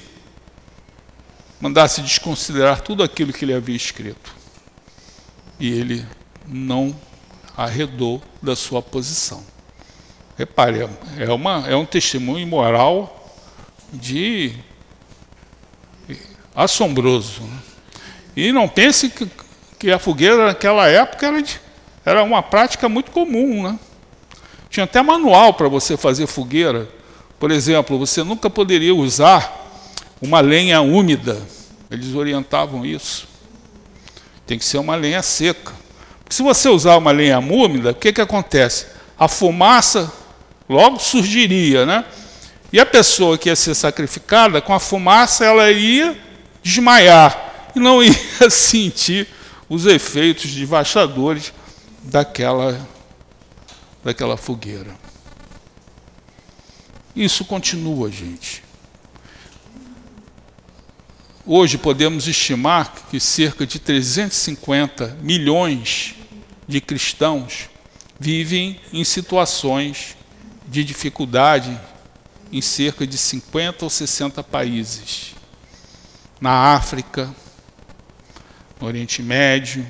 mandasse desconsiderar tudo aquilo que ele havia escrito. E ele não arredou da sua posição. Repare, é, uma, é um testemunho moral de assombroso. Né? E não pense que, que a fogueira naquela época era, de, era uma prática muito comum. Né? Tinha até manual para você fazer fogueira. Por exemplo, você nunca poderia usar uma lenha úmida. Eles orientavam isso. Tem que ser uma lenha seca. Se você usar uma lenha úmida, o que, que acontece? A fumaça logo surgiria, né? E a pessoa que ia ser sacrificada, com a fumaça, ela ia desmaiar e não ia sentir os efeitos devastadores daquela, daquela fogueira. Isso continua, gente. Hoje podemos estimar que cerca de 350 milhões de cristãos vivem em situações de dificuldade em cerca de 50 ou 60 países. Na África, Oriente Médio.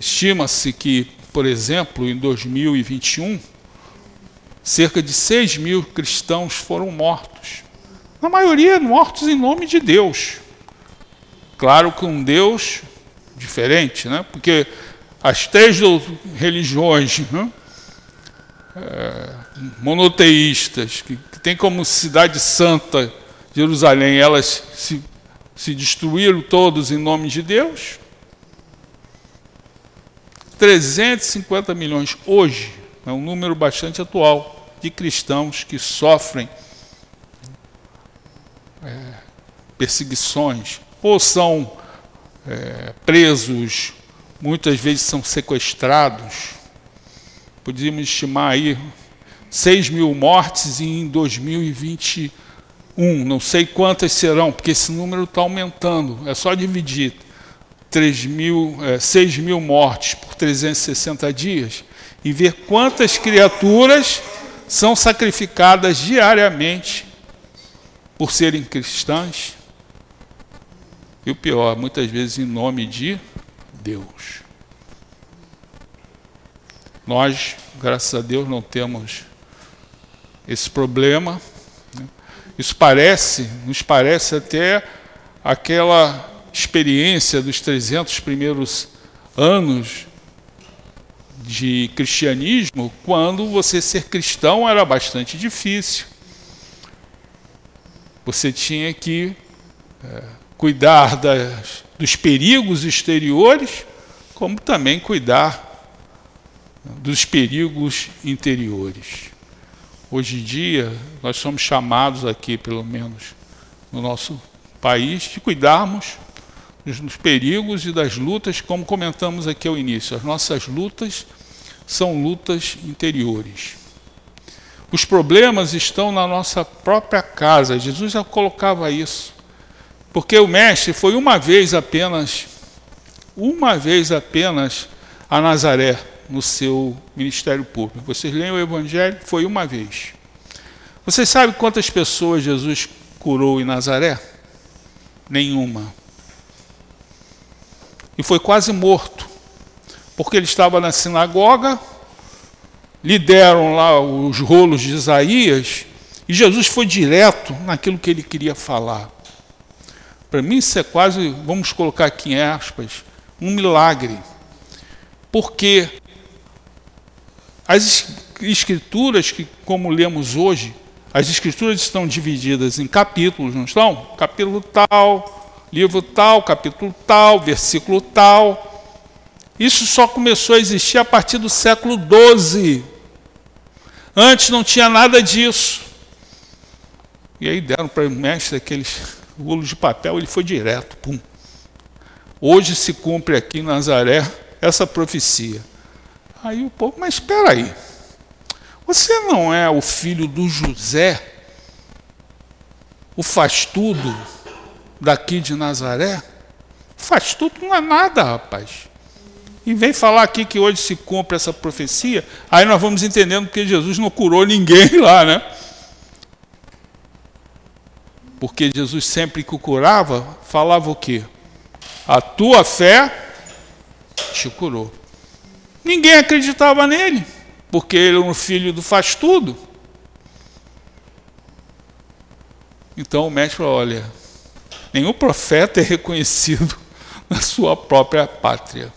Estima-se que, por exemplo, em 2021, cerca de 6 mil cristãos foram mortos. Na maioria, mortos em nome de Deus. Claro que um Deus diferente, né? porque as três religiões né? é, monoteístas, que, que têm como cidade santa Jerusalém, elas se, se destruíram todos em nome de Deus. 350 milhões hoje, é um número bastante atual, de cristãos que sofrem é, perseguições, ou são é, presos, muitas vezes são sequestrados. Podíamos estimar aí 6 mil mortes em 2021. Não sei quantas serão, porque esse número está aumentando. É só dividir 3 mil, é, 6 mil mortes por 360 dias e ver quantas criaturas são sacrificadas diariamente por serem cristãs. E o pior, muitas vezes em nome de Deus. Nós, graças a Deus, não temos esse problema. Né? Isso parece, nos parece até aquela experiência dos 300 primeiros anos de cristianismo, quando você ser cristão era bastante difícil. Você tinha que é, cuidar das, dos perigos exteriores, como também cuidar dos perigos interiores. Hoje em dia, nós somos chamados aqui, pelo menos no nosso país, de cuidarmos dos perigos e das lutas, como comentamos aqui ao início. As nossas lutas são lutas interiores. Os problemas estão na nossa própria casa. Jesus já colocava isso. Porque o mestre foi uma vez apenas, uma vez apenas a Nazaré no seu ministério público. Vocês leem o Evangelho? Foi uma vez. Vocês sabem quantas pessoas Jesus curou em Nazaré? Nenhuma. E foi quase morto, porque ele estava na sinagoga, lhe deram lá os rolos de Isaías, e Jesus foi direto naquilo que ele queria falar. Para mim, isso é quase, vamos colocar aqui em aspas, um milagre. Porque as escrituras, que como lemos hoje, as escrituras estão divididas em capítulos, não estão? Capítulo tal, livro tal, capítulo tal, versículo tal. Isso só começou a existir a partir do século XII. Antes não tinha nada disso. E aí deram para o mestre aqueles rolo de papel, ele foi direto, pum. Hoje se cumpre aqui em Nazaré essa profecia. Aí o povo, mas espera aí, você não é o filho do José, o faz tudo daqui de Nazaré? Faz tudo não é nada, rapaz. E vem falar aqui que hoje se cumpre essa profecia, aí nós vamos entendendo que Jesus não curou ninguém lá, né? Porque Jesus sempre que o curava, falava o quê? A tua fé te curou. Ninguém acreditava nele, porque ele era um filho do faz tudo. Então o mestre falou: olha, nenhum profeta é reconhecido na sua própria pátria.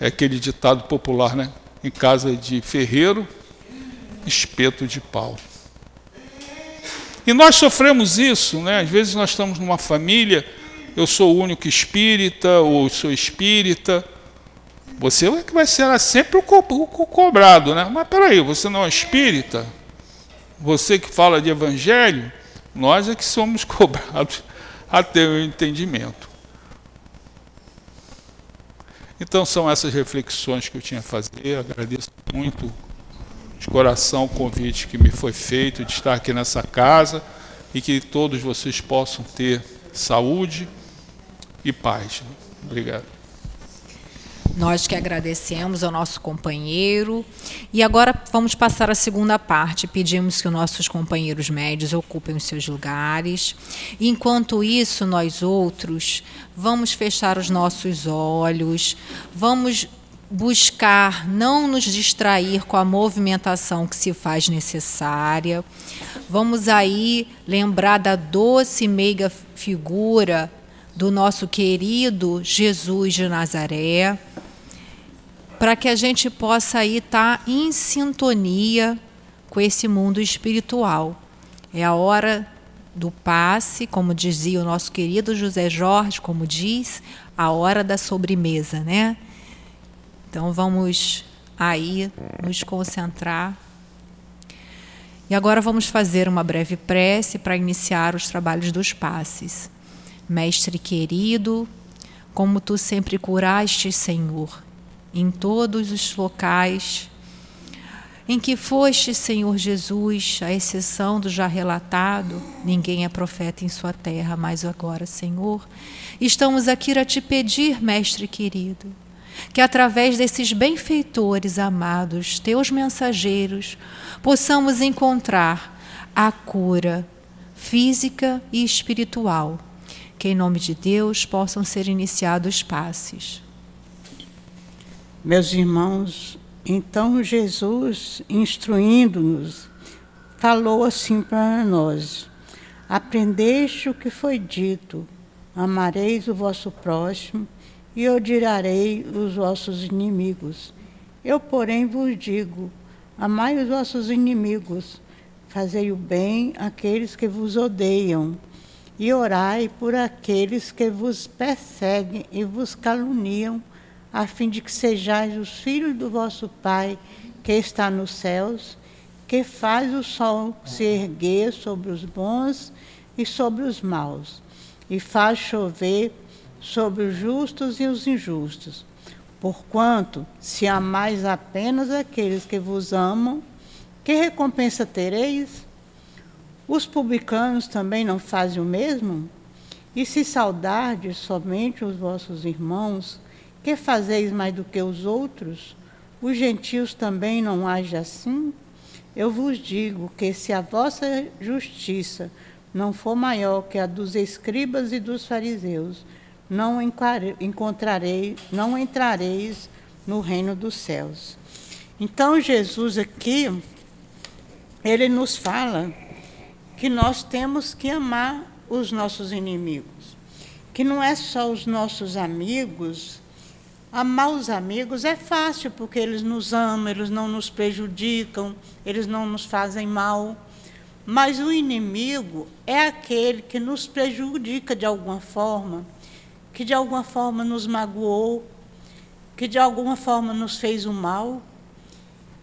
É aquele ditado popular, né? Em casa de ferreiro, espeto de pau. E nós sofremos isso, né? Às vezes nós estamos numa família, eu sou o único espírita, ou sou espírita. Você é que vai ser sempre o, co o cobrado, né? Mas peraí, você não é espírita? Você que fala de evangelho, nós é que somos cobrados a ter o entendimento. Então são essas reflexões que eu tinha a fazer. Agradeço muito de coração o convite que me foi feito de estar aqui nessa casa e que todos vocês possam ter saúde e paz. Obrigado. Nós que agradecemos ao nosso companheiro. E agora vamos passar a segunda parte. Pedimos que os nossos companheiros médios ocupem os seus lugares. Enquanto isso, nós outros vamos fechar os nossos olhos, vamos buscar não nos distrair com a movimentação que se faz necessária. Vamos aí lembrar da doce e meiga figura do nosso querido Jesus de Nazaré para que a gente possa aí estar tá em sintonia com esse mundo espiritual. É a hora do passe, como dizia o nosso querido José Jorge, como diz, a hora da sobremesa, né? Então vamos aí nos concentrar. E agora vamos fazer uma breve prece para iniciar os trabalhos dos passes. Mestre querido, como tu sempre curaste, Senhor, em todos os locais em que foste, Senhor Jesus, à exceção do já relatado, ninguém é profeta em sua terra, mas agora, Senhor, estamos aqui a te pedir, Mestre querido, que através desses benfeitores amados, teus mensageiros, possamos encontrar a cura física e espiritual. Que em nome de Deus possam ser iniciados passes. Meus irmãos, então Jesus, instruindo-nos, falou assim para nós: Aprendeste o que foi dito, amareis o vosso próximo e odiarei os vossos inimigos. Eu, porém, vos digo: amai os vossos inimigos, fazei o bem àqueles que vos odeiam, e orai por aqueles que vos perseguem e vos caluniam a fim de que sejais os filhos do vosso Pai que está nos céus, que faz o sol se erguer sobre os bons e sobre os maus, e faz chover sobre os justos e os injustos. Porquanto, se amais apenas aqueles que vos amam, que recompensa tereis? Os publicanos também não fazem o mesmo? E se saudardes somente os vossos irmãos, que fazeis mais do que os outros? Os gentios também não agem assim? Eu vos digo que se a vossa justiça não for maior que a dos escribas e dos fariseus, não encontrarei, não entrareis no reino dos céus. Então Jesus aqui ele nos fala que nós temos que amar os nossos inimigos, que não é só os nossos amigos Amar os amigos é fácil, porque eles nos amam, eles não nos prejudicam, eles não nos fazem mal. Mas o inimigo é aquele que nos prejudica de alguma forma, que de alguma forma nos magoou, que de alguma forma nos fez o mal.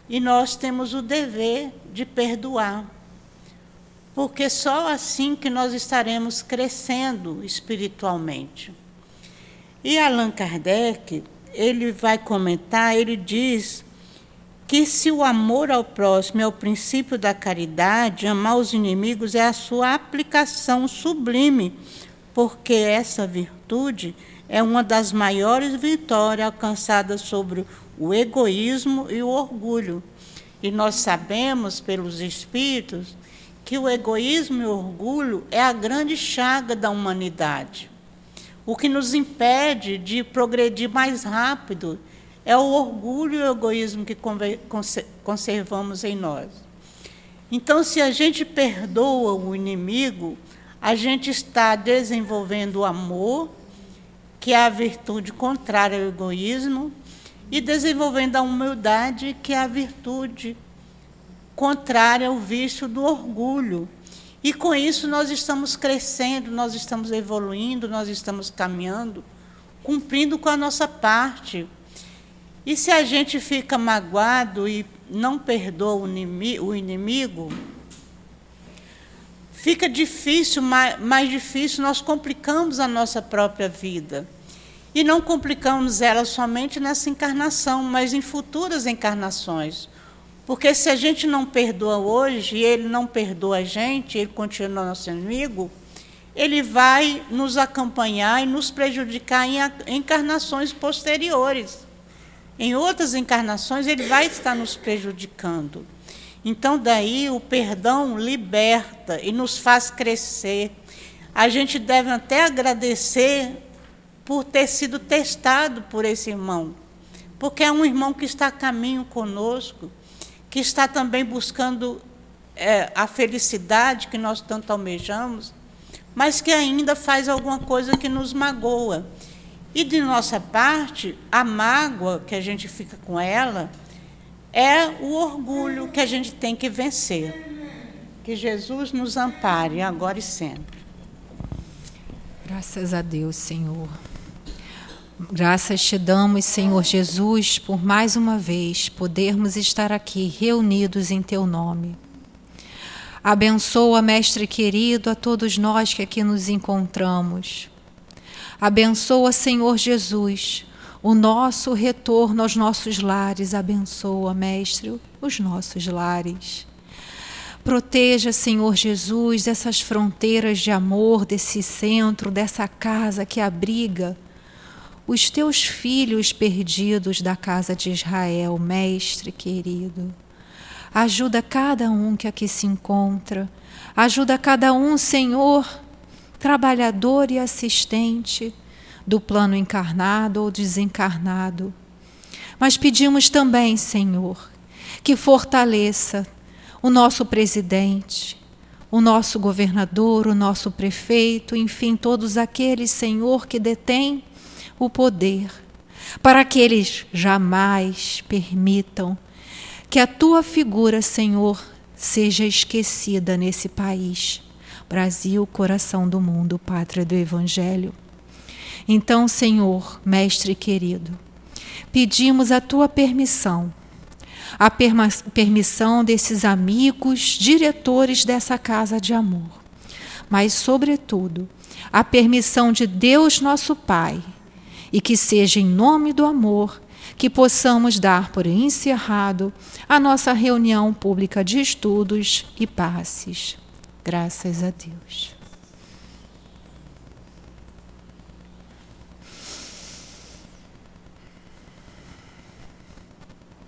E nós temos o dever de perdoar. Porque só assim que nós estaremos crescendo espiritualmente. E Allan Kardec, ele vai comentar, ele diz que se o amor ao próximo é o princípio da caridade, amar os inimigos é a sua aplicação sublime, porque essa virtude é uma das maiores vitórias alcançadas sobre o egoísmo e o orgulho. E nós sabemos, pelos Espíritos, que o egoísmo e o orgulho é a grande chaga da humanidade. O que nos impede de progredir mais rápido é o orgulho e o egoísmo que conservamos em nós. Então, se a gente perdoa o inimigo, a gente está desenvolvendo o amor, que é a virtude contrária ao egoísmo, e desenvolvendo a humildade, que é a virtude contrária ao vício do orgulho, e com isso nós estamos crescendo, nós estamos evoluindo, nós estamos caminhando, cumprindo com a nossa parte. E se a gente fica magoado e não perdoa o inimigo, fica difícil, mais difícil, nós complicamos a nossa própria vida. E não complicamos ela somente nessa encarnação, mas em futuras encarnações. Porque se a gente não perdoa hoje, e ele não perdoa a gente, ele continua nosso inimigo, ele vai nos acompanhar e nos prejudicar em encarnações posteriores. em outras encarnações ele vai estar nos prejudicando. Então, daí o perdão liberta e nos faz crescer. A gente deve até agradecer por ter sido testado por esse irmão, porque é um irmão que está a caminho conosco, que está também buscando é, a felicidade que nós tanto almejamos, mas que ainda faz alguma coisa que nos magoa. E de nossa parte, a mágoa que a gente fica com ela é o orgulho que a gente tem que vencer. Que Jesus nos ampare agora e sempre. Graças a Deus, Senhor. Graças te damos, Senhor Jesus, por mais uma vez podermos estar aqui reunidos em teu nome. Abençoa, Mestre querido, a todos nós que aqui nos encontramos. Abençoa, Senhor Jesus, o nosso retorno aos nossos lares. Abençoa, Mestre, os nossos lares. Proteja, Senhor Jesus, essas fronteiras de amor, desse centro, dessa casa que abriga os teus filhos perdidos da casa de Israel, Mestre querido. Ajuda cada um que aqui se encontra. Ajuda cada um, Senhor, trabalhador e assistente do plano encarnado ou desencarnado. Mas pedimos também, Senhor, que fortaleça o nosso presidente, o nosso governador, o nosso prefeito, enfim, todos aqueles, Senhor, que detêm o poder, para que eles jamais permitam que a tua figura, Senhor, seja esquecida nesse país. Brasil, coração do mundo, pátria do Evangelho. Então, Senhor, Mestre querido, pedimos a tua permissão, a permissão desses amigos, diretores dessa casa de amor, mas, sobretudo, a permissão de Deus, nosso Pai, e que seja em nome do amor que possamos dar por encerrado a nossa reunião pública de estudos e passes. Graças a Deus.